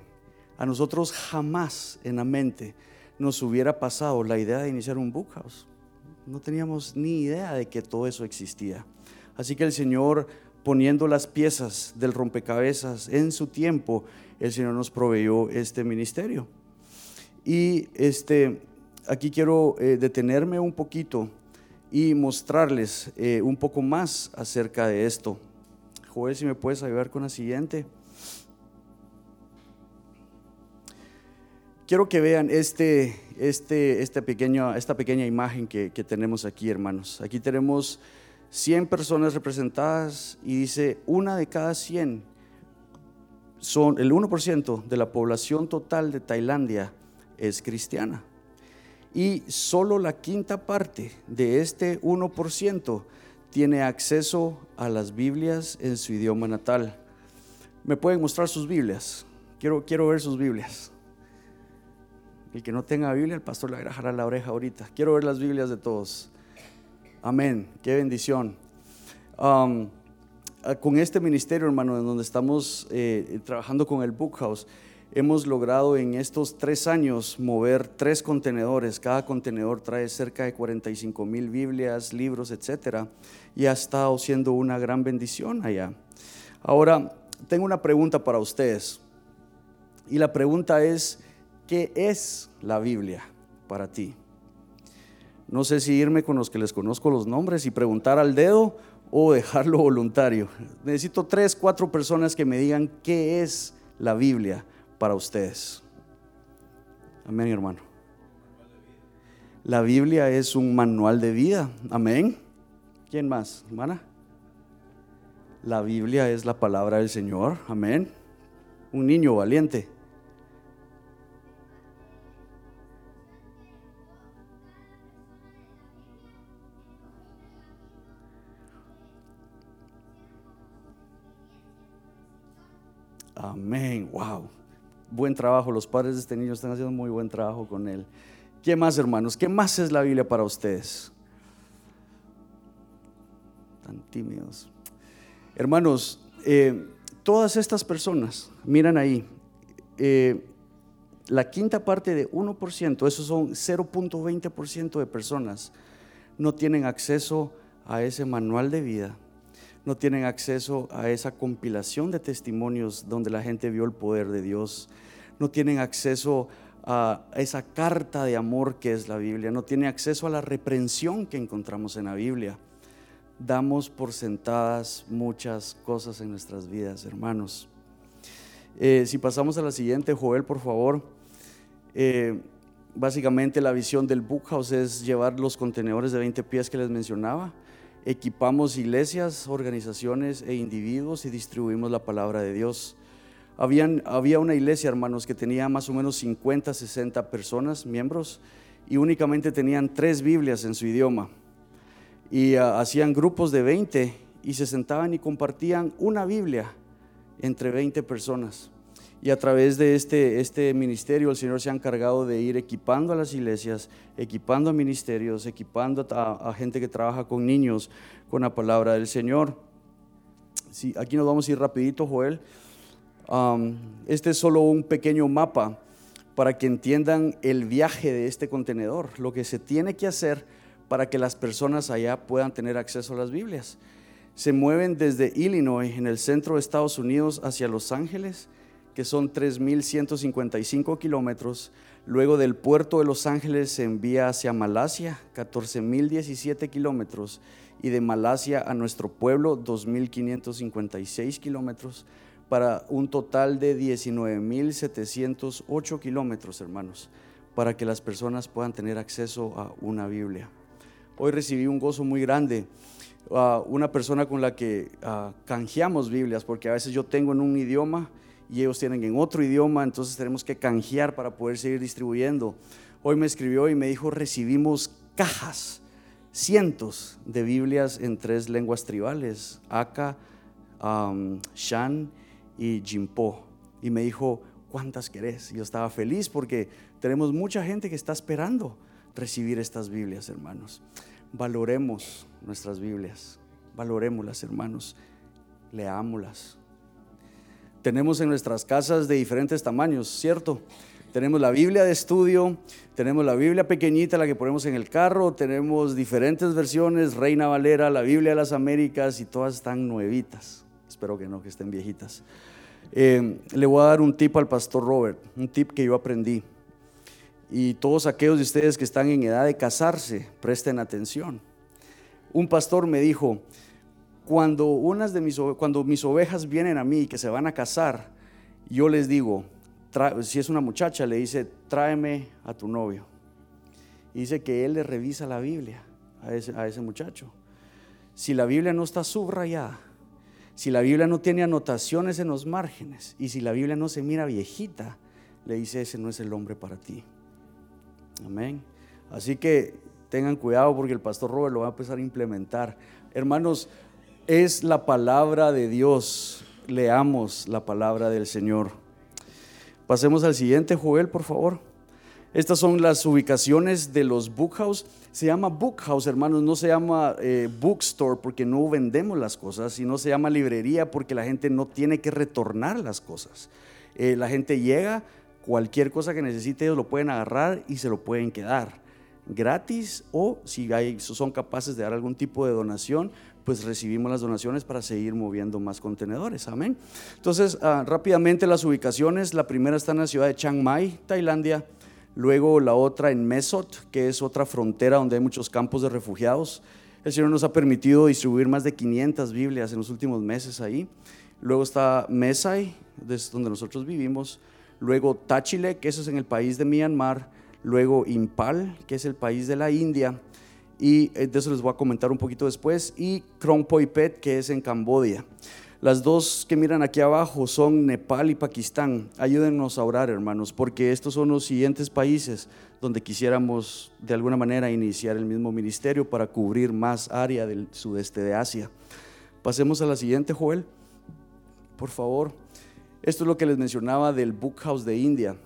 A nosotros jamás en la mente nos hubiera pasado la idea de iniciar un book house. No teníamos ni idea de que todo eso existía. Así que el Señor, poniendo las piezas del rompecabezas en su tiempo, el Señor nos proveyó este ministerio. Y este, aquí quiero eh, detenerme un poquito y mostrarles eh, un poco más acerca de esto. Joel, si me puedes ayudar con la siguiente. Quiero que vean este, este, este pequeño, esta pequeña imagen que, tenemos aquí, hermanos. Aquí tenemos 100 personas representadas y dice, una de cada 100 son, el 1% de la población total de Tailandia es cristiana y solo la quinta parte de este 1% tiene acceso a las Biblias en su idioma natal. ¿Me pueden mostrar sus Biblias? Quiero, quiero ver sus Biblias. El que no tenga Biblia, el pastor le agrajará la oreja ahorita. Quiero ver las Biblias de todos. Amén. Qué bendición. Um, con este ministerio, hermano, en donde estamos eh, trabajando con el Book House, hemos logrado en estos tres años mover tres contenedores. Cada contenedor trae cerca de 45 mil Biblias, libros, etc. Y ha estado siendo una gran bendición allá. Ahora, tengo una pregunta para ustedes. Y la pregunta es, ¿qué es la Biblia para ti? No sé si irme con los que les conozco los nombres y preguntar al dedo o dejarlo voluntario. Necesito tres, cuatro personas que me digan qué es la Biblia para ustedes. Amén, hermano. La Biblia es un manual de vida. Amén. ¿Quién más, hermana? La Biblia es la palabra del Señor. Amén. Un niño valiente. Amén. Wow buen trabajo. Los padres de este niño están haciendo muy buen trabajo con él. ¿Qué más, hermanos? ¿Qué más es la Biblia para ustedes? Tan tímidos. Hermanos, eh, todas estas personas, miran ahí, eh, la quinta parte de 1%, esos son 0.20% de personas, no tienen acceso a ese manual de vida, no tienen acceso a esa compilación de testimonios donde la gente vio el poder de Dios, no tienen acceso a esa carta de amor que es la Biblia, no tienen acceso a la reprensión que encontramos en la Biblia. Damos por sentadas muchas cosas en nuestras vidas, hermanos. Eh, si pasamos a la siguiente, Joel, por favor. Eh, básicamente la visión del Book House es llevar los contenedores de 20 pies que les mencionaba. Equipamos iglesias, organizaciones e individuos y distribuimos la palabra de Dios había una iglesia, hermanos, que tenía más o menos 50, 60 personas, miembros, y únicamente tenían tres Biblias en su idioma. Y ah, hacían grupos de 20 y se sentaban y compartían una Biblia entre 20 personas. Y a través de este, este ministerio el Señor se ha encargado de ir equipando a las iglesias, equipando ministerios, equipando a, gente que trabaja con niños con la palabra del Señor. Sí, aquí nos vamos a ir rapidito, Joel este es solo un pequeño mapa para que entiendan el viaje de este contenedor, lo que se tiene que hacer para que las personas allá puedan tener acceso a las Biblias. Se mueven desde Illinois, en el centro de Estados Unidos, hacia Los Ángeles, que son 3.155 kilómetros. Luego del puerto de Los Ángeles se envía hacia Malasia, 14.017 kilómetros. Y de Malasia a nuestro pueblo, 2.556 kilómetros, para un total de 19.708 kilómetros, hermanos, para que las personas puedan tener acceso a una Biblia. Hoy recibí un gozo muy grande. a una persona con la que uh, canjeamos Biblias, porque a veces yo tengo en un idioma y ellos tienen en otro idioma, entonces tenemos que canjear para poder seguir distribuyendo. Hoy me escribió y me dijo, recibimos cajas, cientos de Biblias en tres lenguas tribales, Aka, Shan y Jimpo. Y me dijo, ¿cuántas querés? Yo estaba feliz porque tenemos mucha gente que está esperando recibir estas Biblias, hermanos. Valoremos nuestras Biblias, valoremoslas, hermanos, leámoslas, tenemos en nuestras casas de diferentes tamaños, ¿cierto? Tenemos la Biblia de estudio, tenemos la Biblia pequeñita, la que ponemos en el carro, tenemos diferentes versiones, Reina Valera, la Biblia de las Américas y todas están nuevitas. Espero que no, que estén viejitas. Eh, le voy a dar un tip al pastor Robert, un tip que yo aprendí. Y todos aquellos de ustedes que están en edad de casarse, presten atención. Un pastor me dijo, cuando, unas de mis, cuando mis ovejas vienen a mí y que se van a casar, yo les digo, si es una muchacha, le dice, tráeme a tu novio. Y dice que él le revisa la Biblia a ese, a ese muchacho. Si la Biblia no está subrayada, si la Biblia no tiene anotaciones en los márgenes y si la Biblia no se mira viejita, le dice, ese no es el hombre para ti. Amén. Así que tengan cuidado porque el pastor Robert lo va a empezar a implementar. Hermanos, es la palabra de Dios. Leamos la palabra del Señor. Pasemos al siguiente, Joel, por favor. Estas son las ubicaciones de los book house. Se llama book house, hermanos, no se llama eh, bookstore porque no vendemos las cosas, sino se llama librería porque la gente no tiene que retornar las cosas. Eh, la gente llega, cualquier cosa que necesite, ellos lo pueden agarrar y se lo pueden quedar gratis o si son capaces de dar algún tipo de donación, pues recibimos las donaciones para seguir moviendo más contenedores. Amén. Entonces, ah, rápidamente las ubicaciones. La primera está en la ciudad de Chiang Mai, Tailandia. Luego la otra en Mesot, que es otra frontera donde hay muchos campos de refugiados. El Señor nos ha permitido distribuir más de 500 Biblias en los últimos meses ahí. Luego está Mesai, donde nosotros vivimos. Luego Tachile, que eso es en el país de Myanmar. Luego Impal, que es el país de la India y eh, de eso les voy a comentar un poquito después, y Pet, que es en Cambodia. Las dos que miran aquí abajo son Nepal y Pakistán. Ayúdennos a orar, hermanos, porque estos son los siguientes países donde quisiéramos de alguna manera iniciar el mismo ministerio para cubrir más área del sudeste de Asia. Pasemos a la siguiente, Joel. Por favor. Esto es lo que les mencionaba del Book House de India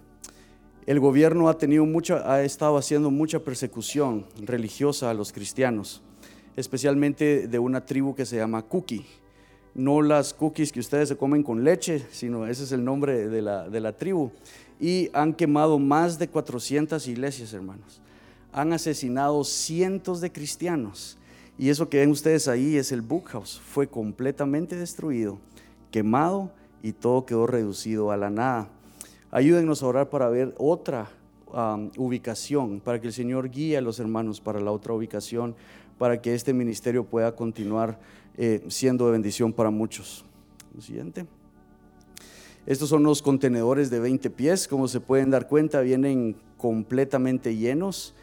el gobierno ha, tenido mucha, ha estado haciendo mucha persecución religiosa a los cristianos, especialmente de una tribu que se llama Kuki. No las cookies que ustedes se comen con leche, sino ese es el nombre de la, de la tribu. Y han quemado más de 400 iglesias, hermanos. Han asesinado cientos de cristianos. Y eso que ven ustedes ahí es el Book House. Fue completamente destruido, quemado y todo quedó reducido a la nada. Ayúdennos a orar para ver otra ubicación, para que el Señor guíe a los hermanos para la otra ubicación, para que este ministerio pueda continuar eh, siendo de bendición para muchos. Lo siguiente. Estos son los contenedores de 20 pies, como se pueden dar cuenta, vienen completamente llenos.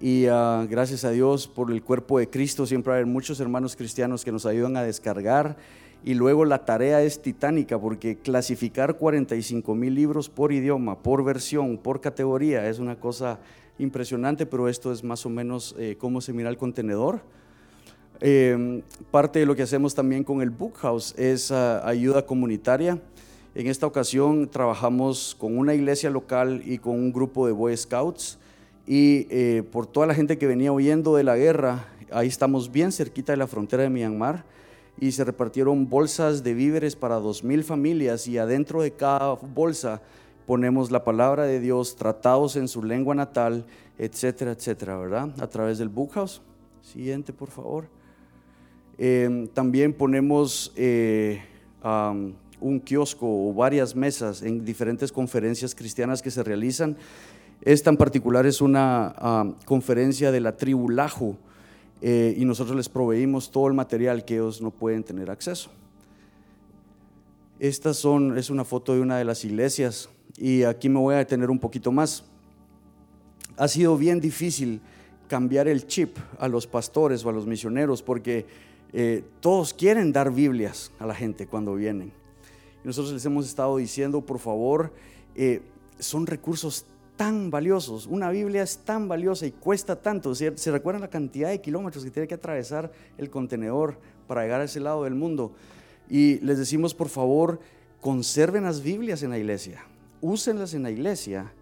Y ah, gracias a Dios por el cuerpo de Cristo, siempre hay muchos hermanos cristianos que nos ayudan a descargar y luego la tarea es titánica porque clasificar 45 mil libros por idioma, por versión, por categoría es una cosa impresionante, pero esto es más o menos eh, cómo se mira el contenedor. Em, parte de lo que hacemos también con el Book House es ah, ayuda comunitaria. En esta ocasión trabajamos con una iglesia local y con un grupo de Boy Scouts y eh, por toda la gente que venía huyendo de la guerra, ahí estamos bien cerquita de la frontera de Myanmar y se repartieron bolsas de víveres para dos mil familias y adentro de cada bolsa ponemos la palabra de Dios, tratados en su lengua natal, etcétera, etcétera, ¿verdad? A través del Book House. Siguiente, por favor. Em, también ponemos eh, un kiosco o varias mesas en diferentes conferencias cristianas que se realizan. Esta en particular es una conferencia de la tribu Lahu eh, y nosotros les proveímos todo el material que ellos no pueden tener acceso. Esta son, es una foto de una de las iglesias y aquí me voy a detener un poquito más. Ha sido bien difícil cambiar el chip a los pastores o a los misioneros porque eh, todos quieren dar Biblias a la gente cuando vienen. nosotros les hemos estado diciendo, por favor, eh, son recursos tan valiosos. Una Biblia es tan valiosa y cuesta tanto. ¿Se, recuerdan la cantidad de kilómetros que tiene que atravesar el contenedor para llegar a ese lado del mundo? Y les decimos, por favor, conserven las Biblias en la iglesia, úsenlas en la iglesia,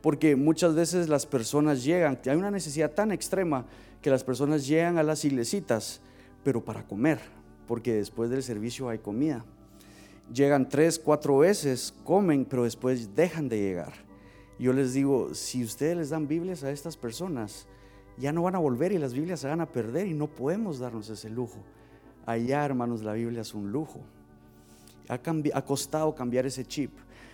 porque muchas veces las personas llegan, hay una necesidad tan extrema que las personas llegan a las iglesitas, pero para comer, porque después del servicio hay comida. Llegan tres, cuatro veces, comen, pero después dejan de llegar. Yo les digo, si ustedes les dan Biblias a estas personas, ya no van a volver y las Biblias se van a perder y no podemos darnos ese lujo. Allá, hermanos, la Biblia es un lujo. Ha, costado cambiar ese chip.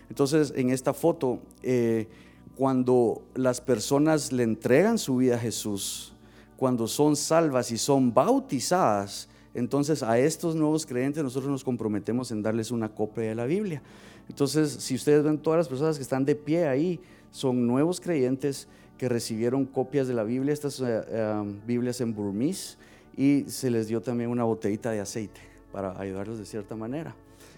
Entonces, en esta foto, eh, cuando las personas le entregan su vida a Jesús, cuando son salvas y son bautizadas, entonces a estos nuevos creyentes nosotros nos comprometemos en darles una copia de la Biblia. Entonces, si ustedes ven todas las personas que están de pie ahí, son nuevos creyentes que recibieron copias de la Biblia, estas eh, Biblias en burmís, y se les dio también una botellita de aceite para ayudarlos de cierta manera.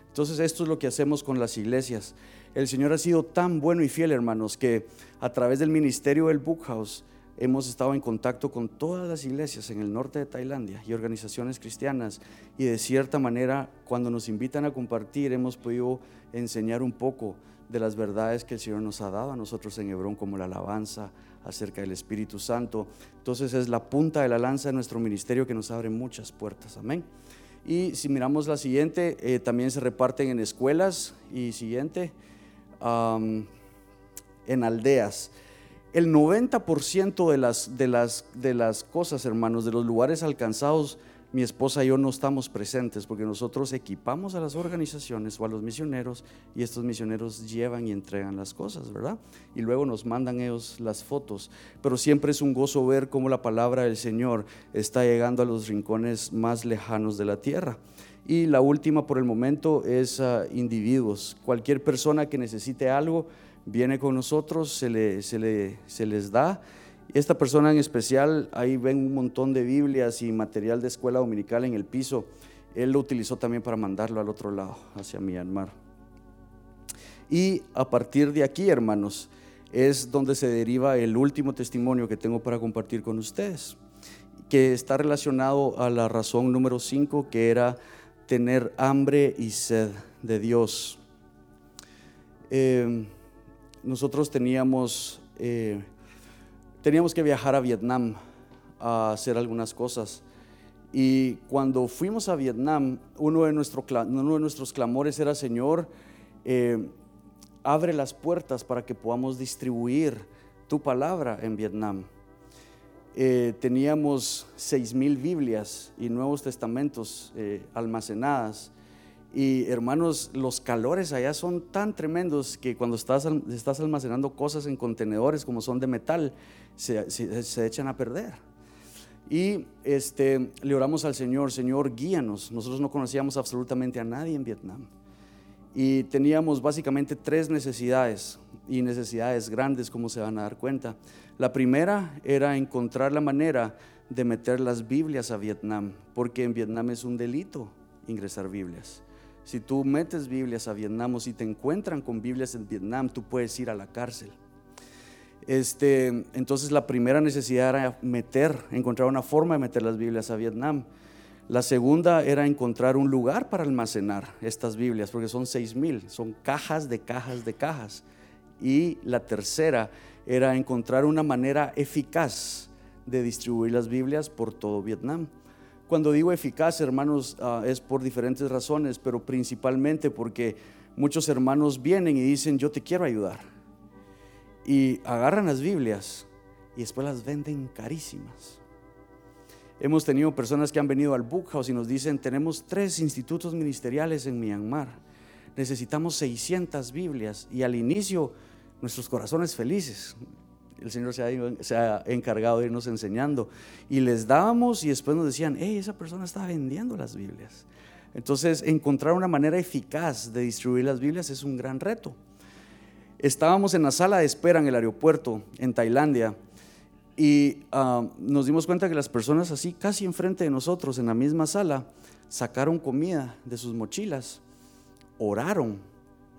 Entonces esto es lo que hacemos con las iglesias. El Señor ha sido tan bueno y fiel, hermanos, que a través del ministerio del Book House hemos estado en contacto con todas las iglesias en el norte de Tailandia y organizaciones cristianas y de cierta manera cuando nos invitan a compartir hemos podido enseñar un poco de las verdades que el Señor nos ha dado a nosotros en Hebrón, como la alabanza acerca del Espíritu Santo. Entonces es la punta de la lanza de nuestro ministerio que nos abre muchas puertas. Amén. Y si miramos la siguiente, eh, también se reparten en escuelas y siguiente, en aldeas. El 90% de las, de, las, de las cosas, hermanos, de los lugares alcanzados mi esposa y yo no estamos presentes porque nosotros equipamos a las organizaciones o a los misioneros y estos misioneros llevan y entregan las cosas, ¿verdad? Y luego nos mandan ellos las fotos. Pero siempre es un gozo ver cómo la palabra del Señor está llegando a los rincones más lejanos de la tierra. Y la última por el momento es a individuos. Cualquier persona que necesite algo viene con nosotros, se les da esta persona en especial, ahí ven un montón de Biblias y material de escuela dominical en el piso. Él lo utilizó también para mandarlo al otro lado, hacia Myanmar. Y a partir de aquí, hermanos, es donde se deriva el último testimonio que tengo para compartir con ustedes, que está relacionado a la razón número 5, que era tener hambre y sed de Dios. Eh, nosotros teníamos eh, teníamos que viajar a Vietnam a hacer algunas cosas. Y cuando fuimos a Vietnam, uno de, uno de nuestros clamores era, Señor, eh, abre las puertas para que podamos distribuir tu palabra en Vietnam. Eh, teníamos seis mil Biblias y Nuevos Testamentos eh, almacenadas. Y hermanos, los calores allá son tan tremendos que cuando estás, estás almacenando cosas en contenedores como son de metal, se, echan a perder. Y este, le oramos al Señor, Señor, guíanos. Nosotros no conocíamos absolutamente a nadie en Vietnam. Y teníamos básicamente tres necesidades, y necesidades grandes, como se van a dar cuenta. La primera era encontrar la manera de meter las Biblias a Vietnam, porque en Vietnam es un delito ingresar Biblias. Si tú metes Biblias a Vietnam o si te encuentran con Biblias en Vietnam, tú puedes ir a la cárcel. Este, entonces la primera necesidad era meter, encontrar una forma de meter las Biblias a Vietnam. La segunda era encontrar un lugar para almacenar estas Biblias, porque son seis mil, son cajas de cajas de cajas. Y la tercera era encontrar una manera eficaz de distribuir las Biblias por todo Vietnam. Cuando digo eficaz, hermanos, ah, es por diferentes razones, pero principalmente porque muchos hermanos vienen y dicen, yo te quiero ayudar y agarran las Biblias y después las venden carísimas. Hemos tenido personas que han venido al Book House y nos dicen, tenemos tres institutos ministeriales en Myanmar. necesitamos 600 Biblias. Y al inicio, nuestros corazones felices. El Señor se ha, se ha, encargado de irnos enseñando. Y les dábamos y después nos decían, hey, esa persona está vendiendo las Biblias. Entonces, encontrar una manera eficaz de distribuir las Biblias es un gran reto. Estábamos en la sala de espera en el aeropuerto en Tailandia y uh, nos dimos cuenta que las personas así, casi enfrente de nosotros, en la misma sala, sacaron comida de sus mochilas, oraron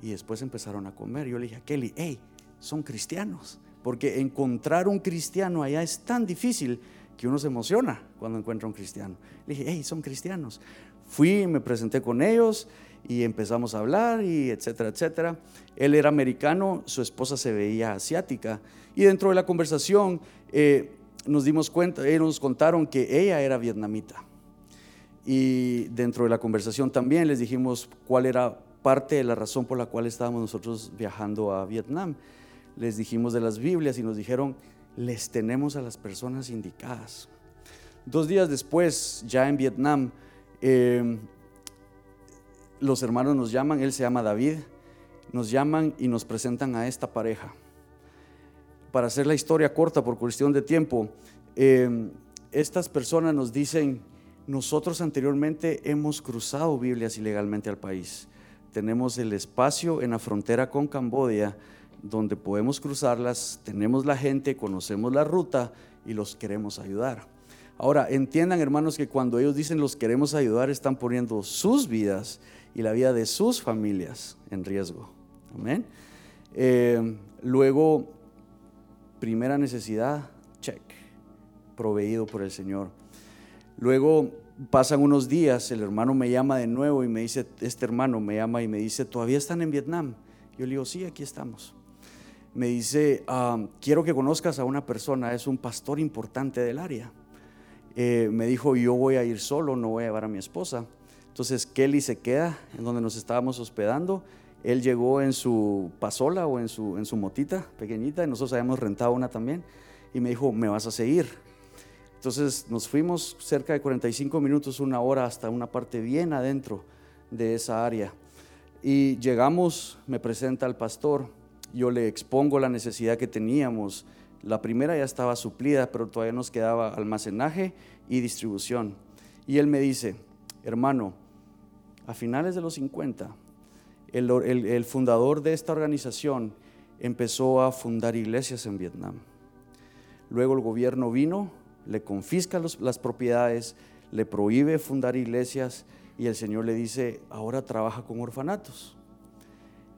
y después empezaron a comer. Yo le dije a Kelly, hey, son cristianos, porque encontrar un cristiano allá es tan difícil que uno se emociona cuando encuentra un cristiano. Le dije, hey, son cristianos. Fui, me presenté con ellos y empezamos a hablar y etcétera, etcétera. Él era americano, su esposa se veía asiática y dentro de la conversación eh, nos dimos cuenta, ellos nos contaron que ella era vietnamita. Y dentro de la conversación también les dijimos cuál era parte de la razón por la cual estábamos nosotros viajando a Vietnam. Les dijimos de las Biblias y nos dijeron, les tenemos a las personas indicadas. Dos días después, ya en Vietnam, eh, los hermanos nos llaman, él se llama David, nos llaman y nos presentan a esta pareja. Para hacer la historia corta por cuestión de tiempo, eh, estas personas nos dicen, nosotros anteriormente hemos cruzado Biblias ilegalmente al país. Tenemos el espacio en la frontera con Cambodia donde podemos cruzarlas, tenemos la gente, conocemos la ruta y los queremos ayudar. Ahora, entiendan hermanos que cuando ellos dicen los queremos ayudar, están poniendo sus vidas y la vida de sus familias en riesgo. Amén. Eh, luego, primera necesidad, check, proveído por el Señor. Luego pasan unos días, el hermano me llama de nuevo y me dice, este hermano me llama y me dice, ¿todavía están en Vietnam? Yo le digo, sí, aquí estamos. Me dice, ah, quiero que conozcas a una persona, es un pastor importante del área. Eh, me dijo, yo voy a ir solo, no voy a llevar a mi esposa. Entonces Kelly se queda en donde nos estábamos hospedando. Él llegó en su pasola o en su, motita pequeñita y nosotros habíamos rentado una también. Y me dijo, me vas a seguir. Entonces nos fuimos cerca de 45 minutos, una hora, hasta una parte bien adentro de esa área. Y llegamos, me presenta al pastor, yo le expongo la necesidad que teníamos. La primera ya estaba suplida, pero todavía nos quedaba almacenaje y distribución. Y él me dice, hermano, a finales de los 50, el, fundador de esta organización empezó a fundar iglesias en Vietnam. Luego el gobierno vino, le confisca las propiedades, le prohíbe fundar iglesias y el Señor le dice, ahora trabaja con orfanatos.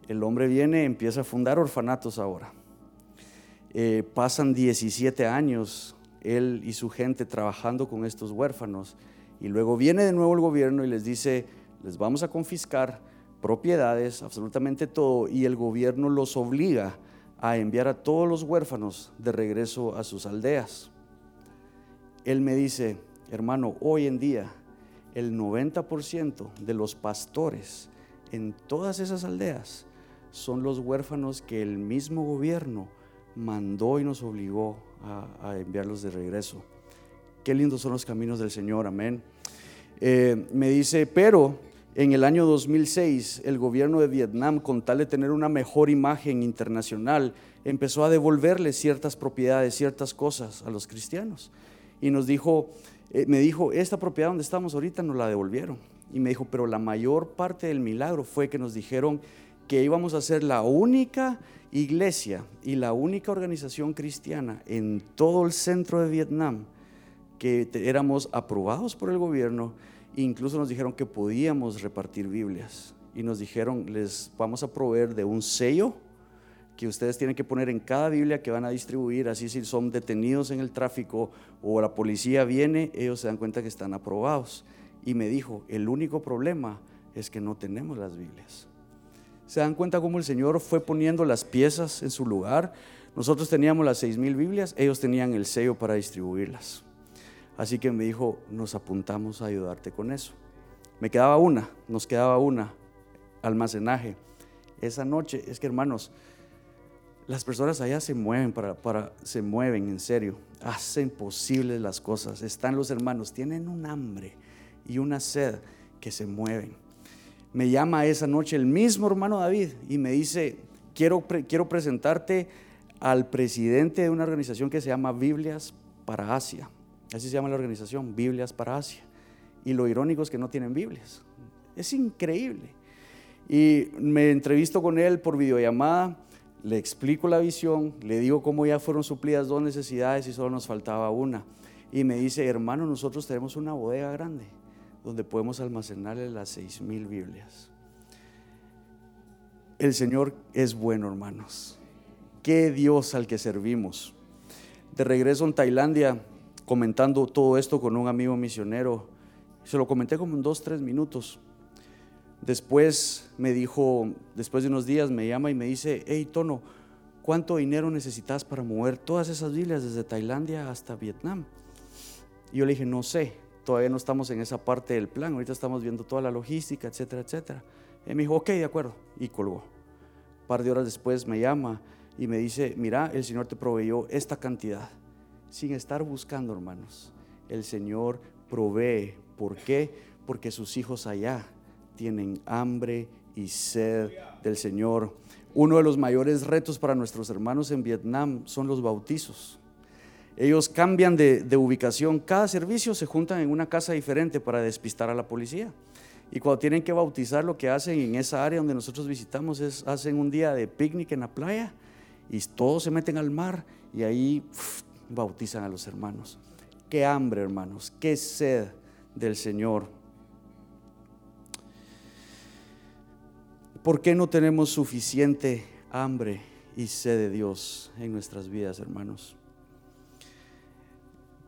El hombre viene, empieza a fundar orfanatos ahora. Eh, pasan 17 años él y su gente trabajando con estos huérfanos y luego viene de nuevo el gobierno y les dice, les vamos a confiscar propiedades, absolutamente todo, y el gobierno los obliga a enviar a todos los huérfanos de regreso a sus aldeas. Él me dice, hermano, hoy en día el 90% de los pastores en todas esas aldeas son los huérfanos que el mismo gobierno mandó y nos obligó a, enviarlos de regreso. Qué lindos son los caminos del Señor, amén. Eh, me dice, pero en el año 2006 el gobierno de Vietnam, con tal de tener una mejor imagen internacional, empezó a devolverle ciertas propiedades, ciertas cosas a los cristianos. Y nos dijo, eh, me dijo, esta propiedad donde estamos ahorita nos la devolvieron. Y me dijo, pero la mayor parte del milagro fue que nos dijeron que íbamos a ser la única iglesia y la única organización cristiana en todo el centro de Vietnam que éramos aprobados por el gobierno, incluso nos dijeron que podíamos repartir Biblias y nos dijeron, les vamos a proveer de un sello que ustedes tienen que poner en cada Biblia que van a distribuir, así si son detenidos en el tráfico o la policía viene, ellos se dan cuenta que están aprobados. Y me dijo, el único problema es que no tenemos las Biblias. Se dan cuenta cómo el Señor fue poniendo las piezas en su lugar. Nosotros teníamos las seis mil Biblias, ellos tenían el sello para distribuirlas. Así que me dijo, nos apuntamos a ayudarte con eso. Me quedaba una, nos quedaba una, almacenaje. Esa noche, es que hermanos, las personas allá se mueven para, para, se mueven en serio, hacen posibles las cosas. Están los hermanos, tienen un hambre y una sed que se mueven. Me llama esa noche el mismo hermano David y me dice, quiero, quiero presentarte al presidente de una organización que se llama Biblias para Asia. Así se llama la organización, Biblias para Asia. Y lo irónico es que no tienen Biblias. Es increíble. Y me entrevisto con él por videollamada, le explico la visión, le digo cómo ya fueron suplidas dos necesidades y solo nos faltaba una. Y me dice, hermano, nosotros tenemos una bodega grande donde podemos almacenarle las seis mil Biblias. El Señor es bueno, hermanos. Qué Dios al que servimos. De regreso en Tailandia, comentando todo esto con un amigo misionero, se lo comenté como en dos, tres minutos. Después me dijo, después de unos días me llama y me dice, hey Tono, ¿cuánto dinero necesitas para mover todas esas Biblias desde Tailandia hasta Vietnam? Y yo le dije, no sé, todavía no estamos en esa parte del plan, ahorita estamos viendo toda la logística, etcétera, etcétera. Y me dijo, ok, de acuerdo, y colgó. Un par de horas después me llama y me dice, mira, el Señor te proveyó esta cantidad, sin estar buscando, hermanos. El Señor provee. ¿Por qué? Porque sus hijos allá tienen hambre y sed del Señor. Uno de los mayores retos para nuestros hermanos en Vietnam son los bautizos. Ellos cambian de, ubicación. Cada servicio se juntan en una casa diferente para despistar a la policía. Y cuando tienen que bautizar, lo que hacen en esa área donde nosotros visitamos es hacen un día de picnic en la playa y todos se meten al mar y ahí bautizan a los hermanos. Qué hambre, hermanos, qué sed del Señor. ¿Por qué no tenemos suficiente hambre y sed de Dios en nuestras vidas, hermanos?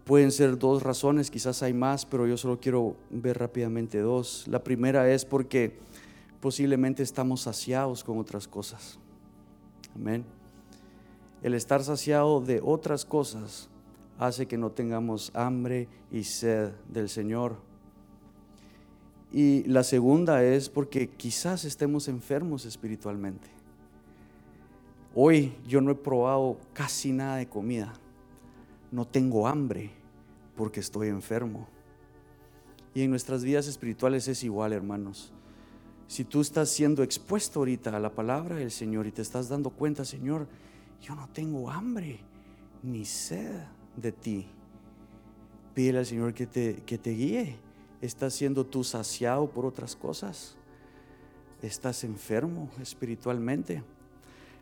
Pueden ser dos razones, quizás hay más, pero yo solo quiero ver rápidamente dos. La primera es porque posiblemente estamos saciados con otras cosas. Amén. El estar saciado de otras cosas hace que no tengamos hambre y sed del Señor. Y la segunda es porque quizás estemos enfermos espiritualmente. Hoy yo no he probado casi nada de comida. No tengo hambre porque estoy enfermo. Y en nuestras vidas espirituales es igual, hermanos. Si tú estás siendo expuesto ahorita a la palabra del Señor y te estás dando cuenta, Señor, yo no tengo hambre ni sed de ti. Pídele al Señor que te, que te guíe ¿Estás siendo tú saciado por otras cosas? ¿Estás enfermo espiritualmente?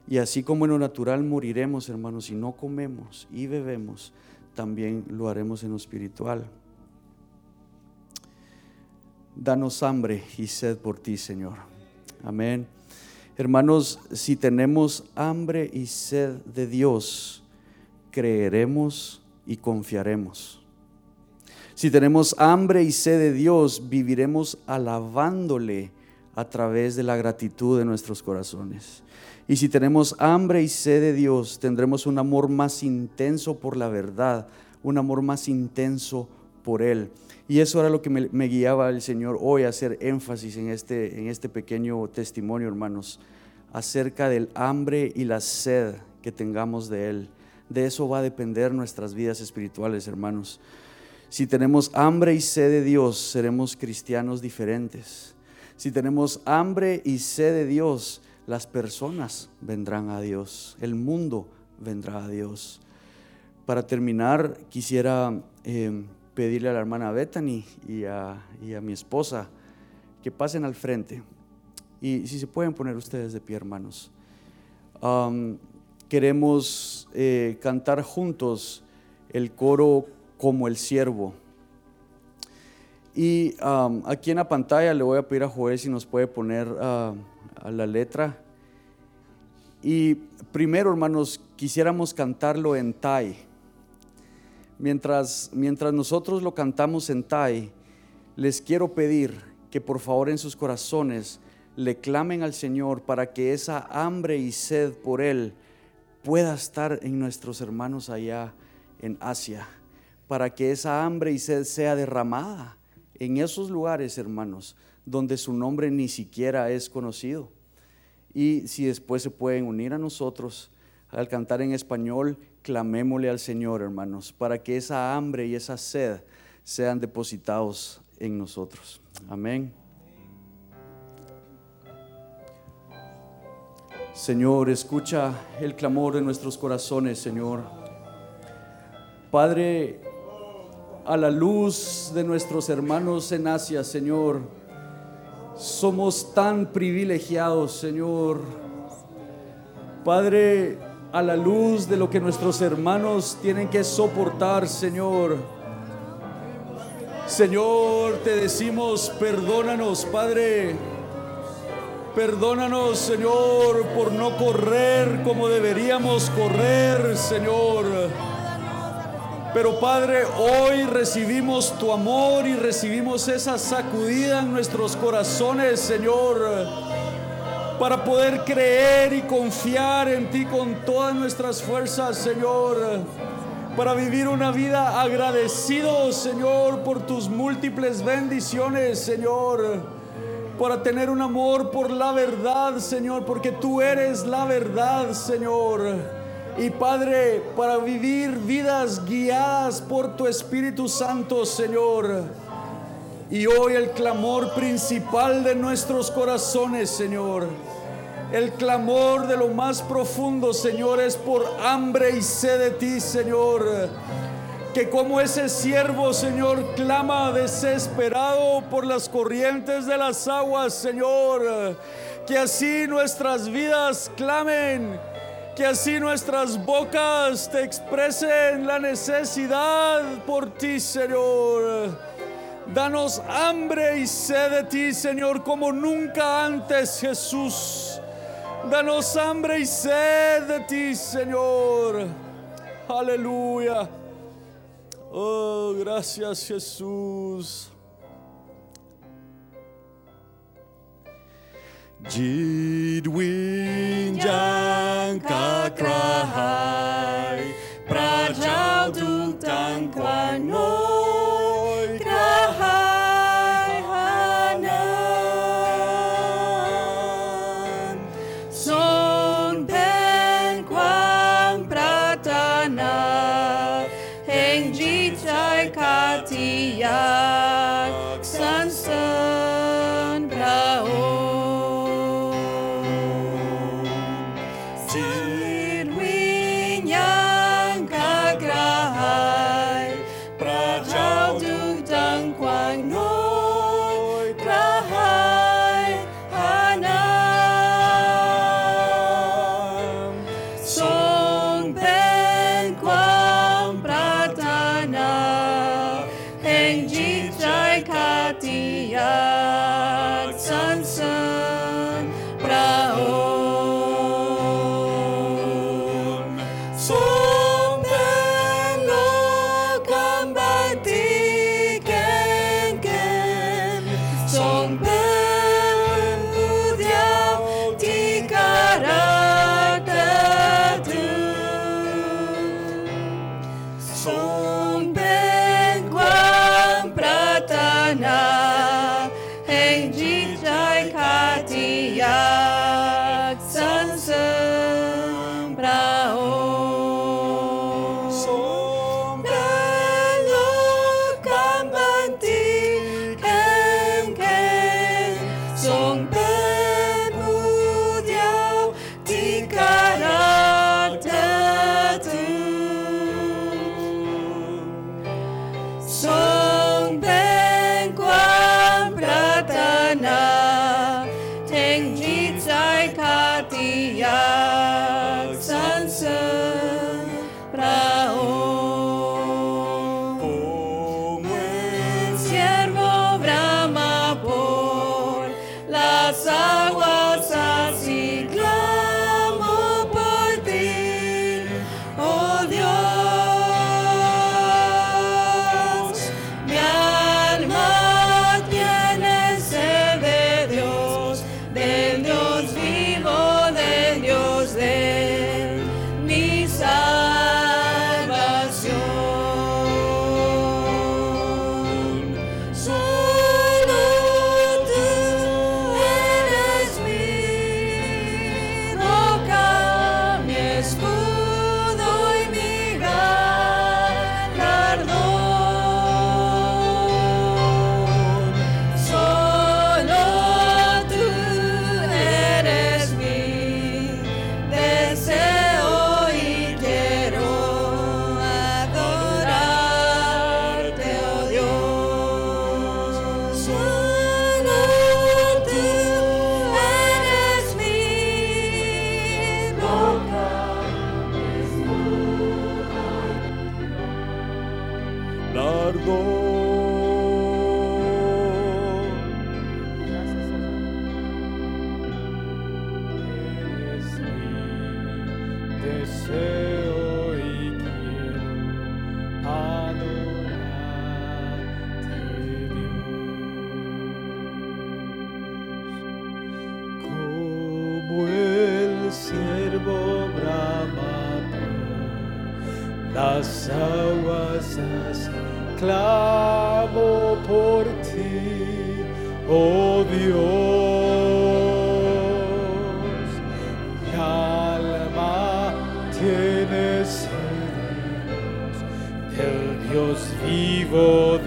Y así como en lo natural moriremos, hermanos, si no comemos y bebemos, también lo haremos en lo espiritual. Danos hambre y sed por ti, Señor. Amén. Hermanos, si tenemos hambre y sed de Dios, creeremos y confiaremos. Si tenemos hambre y sed de Dios, viviremos alabándole a través de la gratitud de nuestros corazones. Y si tenemos hambre y sed de Dios, tendremos un amor más intenso por la verdad, un amor más intenso por Él. Y eso era lo que me, guiaba el Señor hoy a hacer énfasis en este, en este pequeño testimonio, hermanos, acerca del hambre y la sed que tengamos de Él. De eso va a depender nuestras vidas espirituales, hermanos. Si tenemos hambre y sed de Dios, seremos cristianos diferentes. Si tenemos hambre y sed de Dios, las personas vendrán a Dios, el mundo vendrá a Dios. Para terminar, quisiera eh, pedirle a la hermana Bethany y a, mi esposa que pasen al frente. Y si se pueden poner ustedes de pie, hermanos. queremos eh, cantar juntos el coro como el siervo. Y um, aquí en la pantalla le voy a pedir a Joel si nos puede poner uh, a la letra. Y primero, hermanos, quisiéramos cantarlo en Thai. Mientras, mientras nosotros lo cantamos en Thai, les quiero pedir que por favor en sus corazones le clamen al Señor para que esa hambre y sed por Él pueda estar en nuestros hermanos allá en Asia para que esa hambre y sed sea derramada en esos lugares, hermanos, donde su nombre ni siquiera es conocido. Y si después se pueden unir a nosotros al cantar en español, clamémosle al Señor, hermanos, para que esa hambre y esa sed sean depositados en nosotros. Amén. Señor, escucha el clamor de nuestros corazones, Señor. Padre, a la luz de nuestros hermanos en Asia, Señor, somos tan privilegiados, Señor. Padre, a la luz de lo que nuestros hermanos tienen que soportar, Señor. Señor, te decimos, perdónanos, Padre. Perdónanos, Señor, por no correr como deberíamos correr, Señor. Pero Padre, hoy recibimos tu amor y recibimos esa sacudida en nuestros corazones, Señor, para poder creer y confiar en ti con todas nuestras fuerzas, Señor. Para vivir una vida agradecido, Señor, por tus múltiples bendiciones, Señor. Para tener un amor por la verdad, Señor, porque tú eres la verdad, Señor. Y Padre, para vivir vidas guiadas por tu Espíritu Santo, Señor. Y hoy el clamor principal de nuestros corazones, Señor. El clamor de lo más profundo, Señor, es por hambre y sed de ti, Señor. Que como ese siervo, Señor, clama desesperado por las corrientes de las aguas, Señor. Que así nuestras vidas clamen que así nuestras bocas te expresen la necesidad por ti, Señor. Danos hambre y sed de ti, Señor, como nunca antes, Jesús. Danos hambre y sed de ti, Señor. Aleluya. Oh, gracias, Jesús. Jidwin jang kakrahai Prajau duk tang kwanoi las aguas clamo por ti, oh Dios. Mi alma tiene sed del Dios vivo.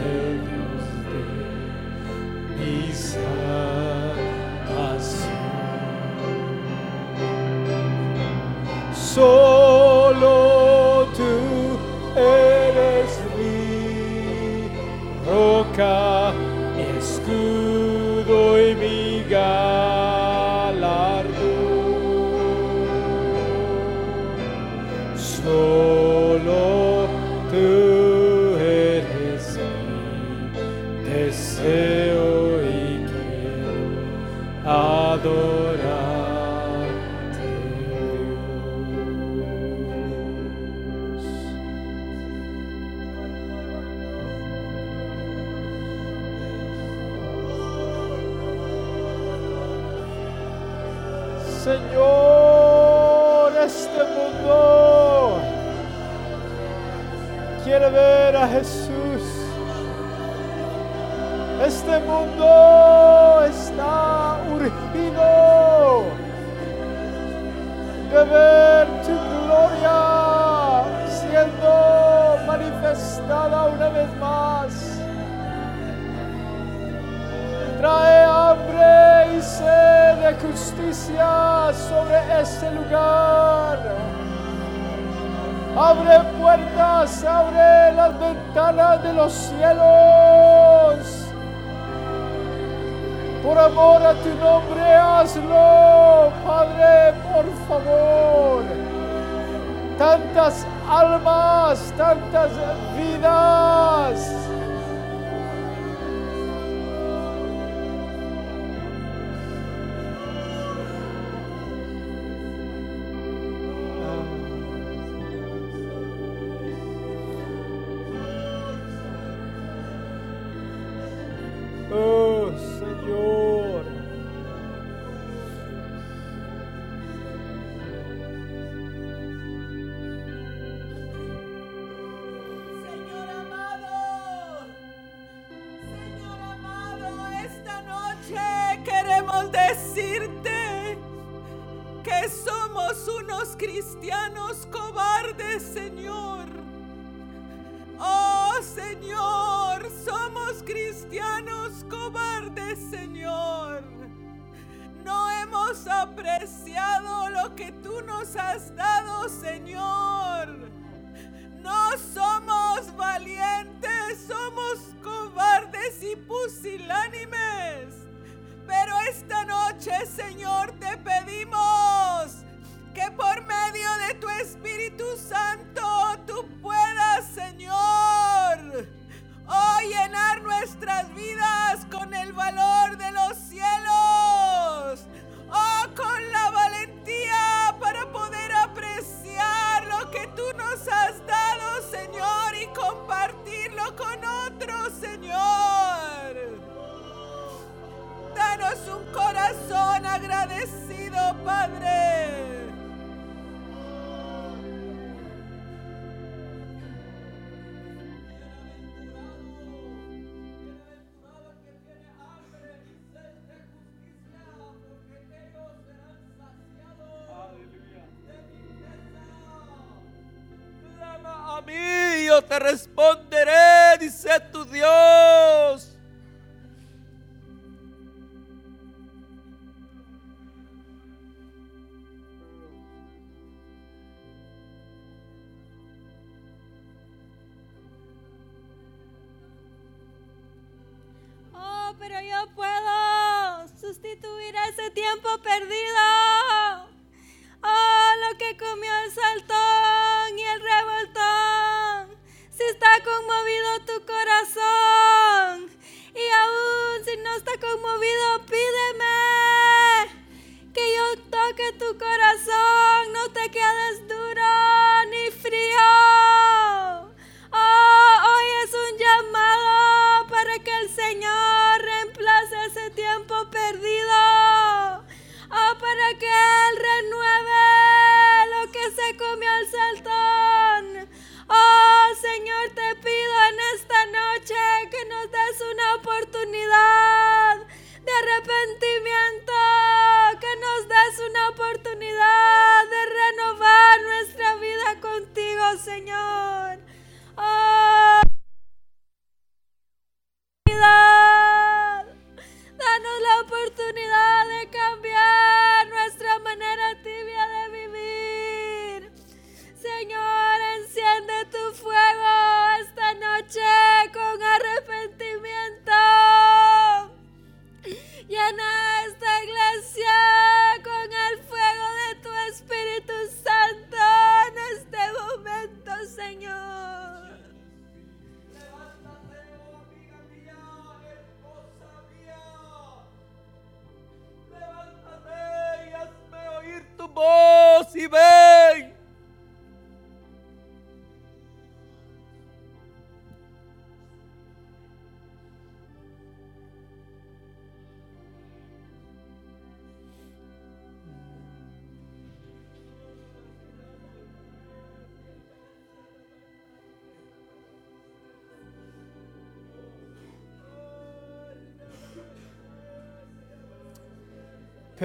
está urgido de ver tu gloria siendo manifestada una vez más. Trae hambre y sed de justicia sobre este lugar. Abre puertas, abre las ventanas de los cielos Por amor a tu nombre, hazlo, Padre, por favor. Tantas almas, tantas vidas. Ah. Oh, Senhor.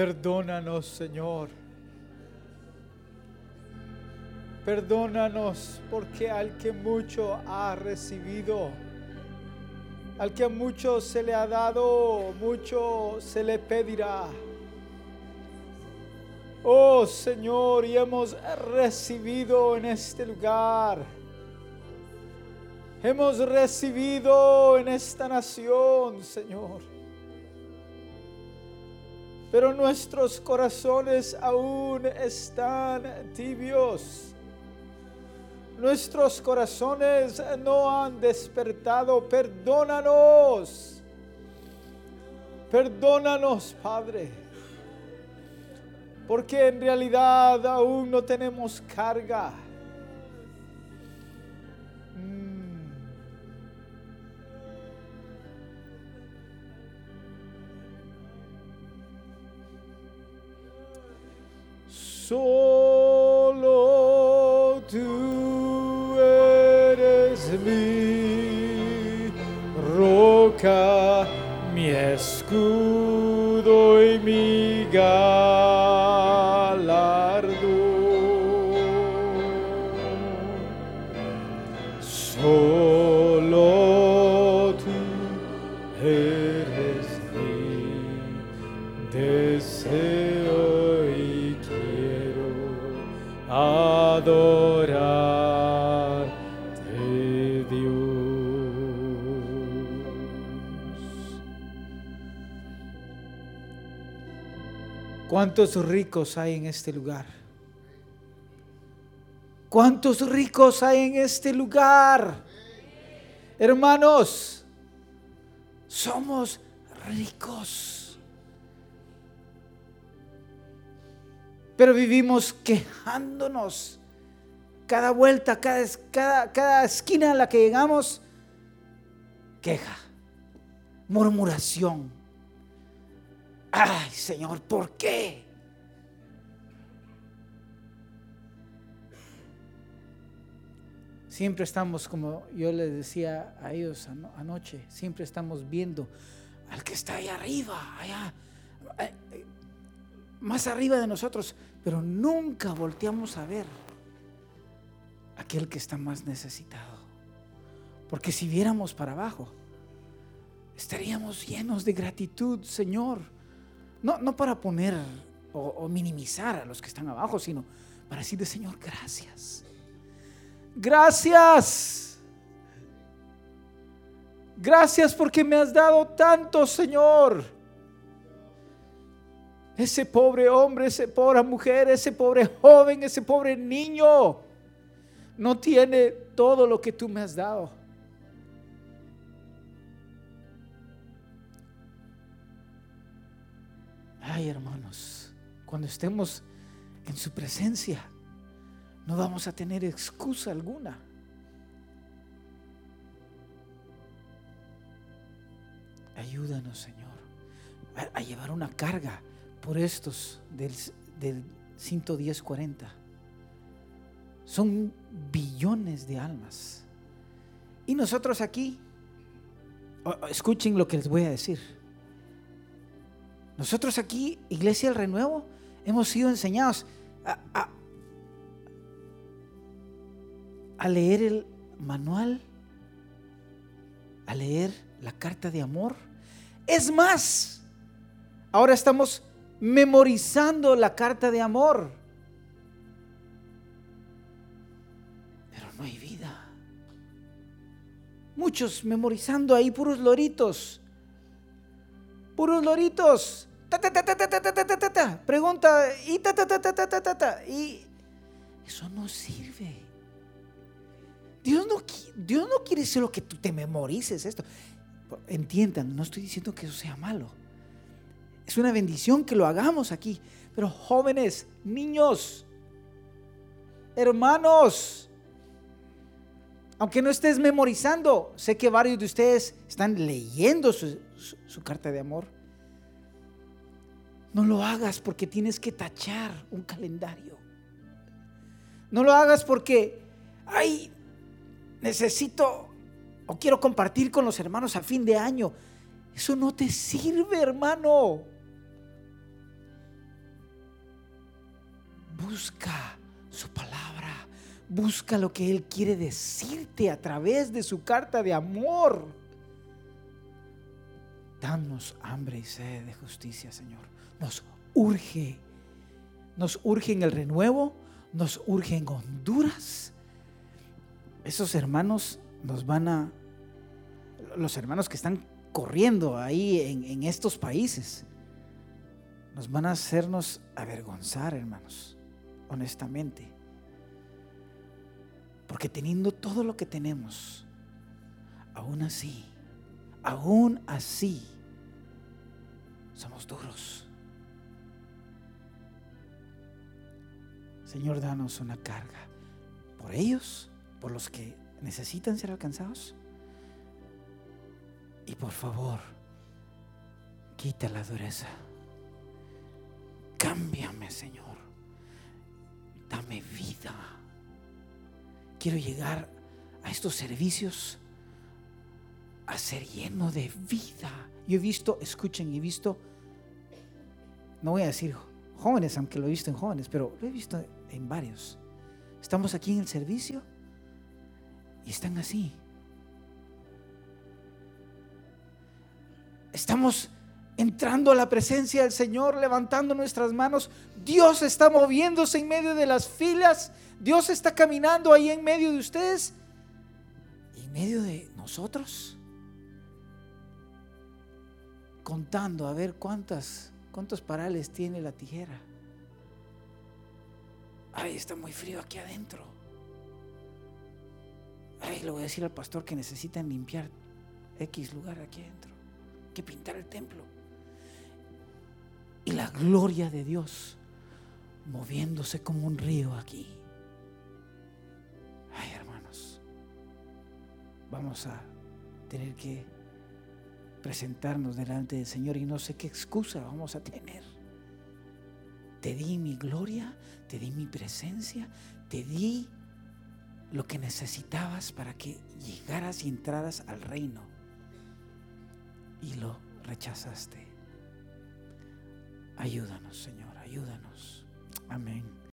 Perdónanos, Señor. Perdónanos porque al que mucho ha recibido, al que mucho se le ha dado, mucho se le pedirá. Oh Señor, y hemos recibido en este lugar. Hemos recibido en esta nación, Señor pero nuestros corazones aún están tibios. Nuestros corazones no han despertado. Perdónanos. Perdónanos, Padre. Porque en realidad aún no tenemos carga. Solo tú eres mi roca, mi escudo ¿Cuántos ricos hay en este lugar? ¿Cuántos ricos hay en este lugar? Hermanos, somos ricos. Pero vivimos quejándonos. Cada vuelta, cada, cada, cada esquina a la que llegamos, queja, murmuración. Ay, Señor, ¿por qué? Siempre estamos, como yo les decía a ellos ano- anoche, siempre estamos viendo al que está allá arriba, allá, eh, eh, más arriba de nosotros, pero nunca volteamos a ver aquel que está más necesitado. Porque si viéramos para abajo, estaríamos llenos de gratitud, Señor. No, no para poner o, o minimizar a los que están abajo, sino para decirle, Señor, gracias. Gracias. Gracias porque me has dado tanto, Señor. Ese pobre hombre, esa pobre mujer, ese pobre joven, ese pobre niño no tiene todo lo que tú me has dado. Ay, hermanos, cuando estemos en su presencia, no vamos a tener excusa alguna. Ayúdanos, Señor, a, llevar una carga por estos del, del 11040. Son billones de almas. Y nosotros aquí, escuchen lo que les voy a decir. Nosotros aquí, Iglesia del Renuevo, hemos sido enseñados a, leer el manual, a leer la carta de amor. Es más, ahora estamos memorizando la carta de amor. Pero no hay vida. Muchos memorizando ahí puros loritos puros loritos. Pregunta y eso no sirve. Dios no, Dios no quiere solo que tú te memorices esto. Entiendan, no estoy diciendo que eso sea malo. Es una bendición que lo hagamos aquí. Pero jóvenes, niños, hermanos, aunque no estés memorizando, sé que varios de ustedes están leyendo su, su- carta de amor. No lo hagas porque tienes que tachar un calendario. No lo hagas porque, ay, necesito o quiero compartir con los hermanos a fin de año. Eso no te sirve, hermano. Busca su palabra. Busca lo que Él quiere decirte a través de su carta de amor. Danos hambre y sed de justicia, Señor. Nos urge. Nos urge en el renuevo. Nos urge en Honduras. Esos hermanos nos van a... Los hermanos que están corriendo ahí en, en estos países. Nos van a hacernos avergonzar, hermanos. Honestamente. Porque teniendo todo lo que tenemos, aún así, aún así, somos duros. Señor, danos una carga por ellos, por los que necesitan ser alcanzados. Y por favor, quita la dureza. Cámbiame, Señor. Dame vida. Quiero llegar a estos servicios a ser lleno de vida. Yo he visto, escuchen, he visto, no voy a decir jóvenes, aunque lo he visto en jóvenes, pero lo he visto en varios. Estamos aquí en el servicio y están así. Estamos entrando a la presencia del Señor, levantando nuestras manos. Dios está moviéndose en medio de las filas. Dios está caminando ahí en medio de ustedes y en medio de nosotros. Contando a ver cuántas, cuántos parales tiene la tijera. Ay, está muy frío aquí adentro. Ay, le voy a decir al pastor que necesitan limpiar X lugar aquí adentro. Que pintar el templo. Y la gloria de Dios moviéndose como un río aquí. Ay, hermanos, vamos a tener que presentarnos delante del Señor y no sé qué excusa vamos a tener. Te di mi gloria, te di mi presencia, te di lo que necesitabas para que llegaras y entraras al reino. Y lo rechazaste. Ayúdanos, Señor, ayúdanos. Amén.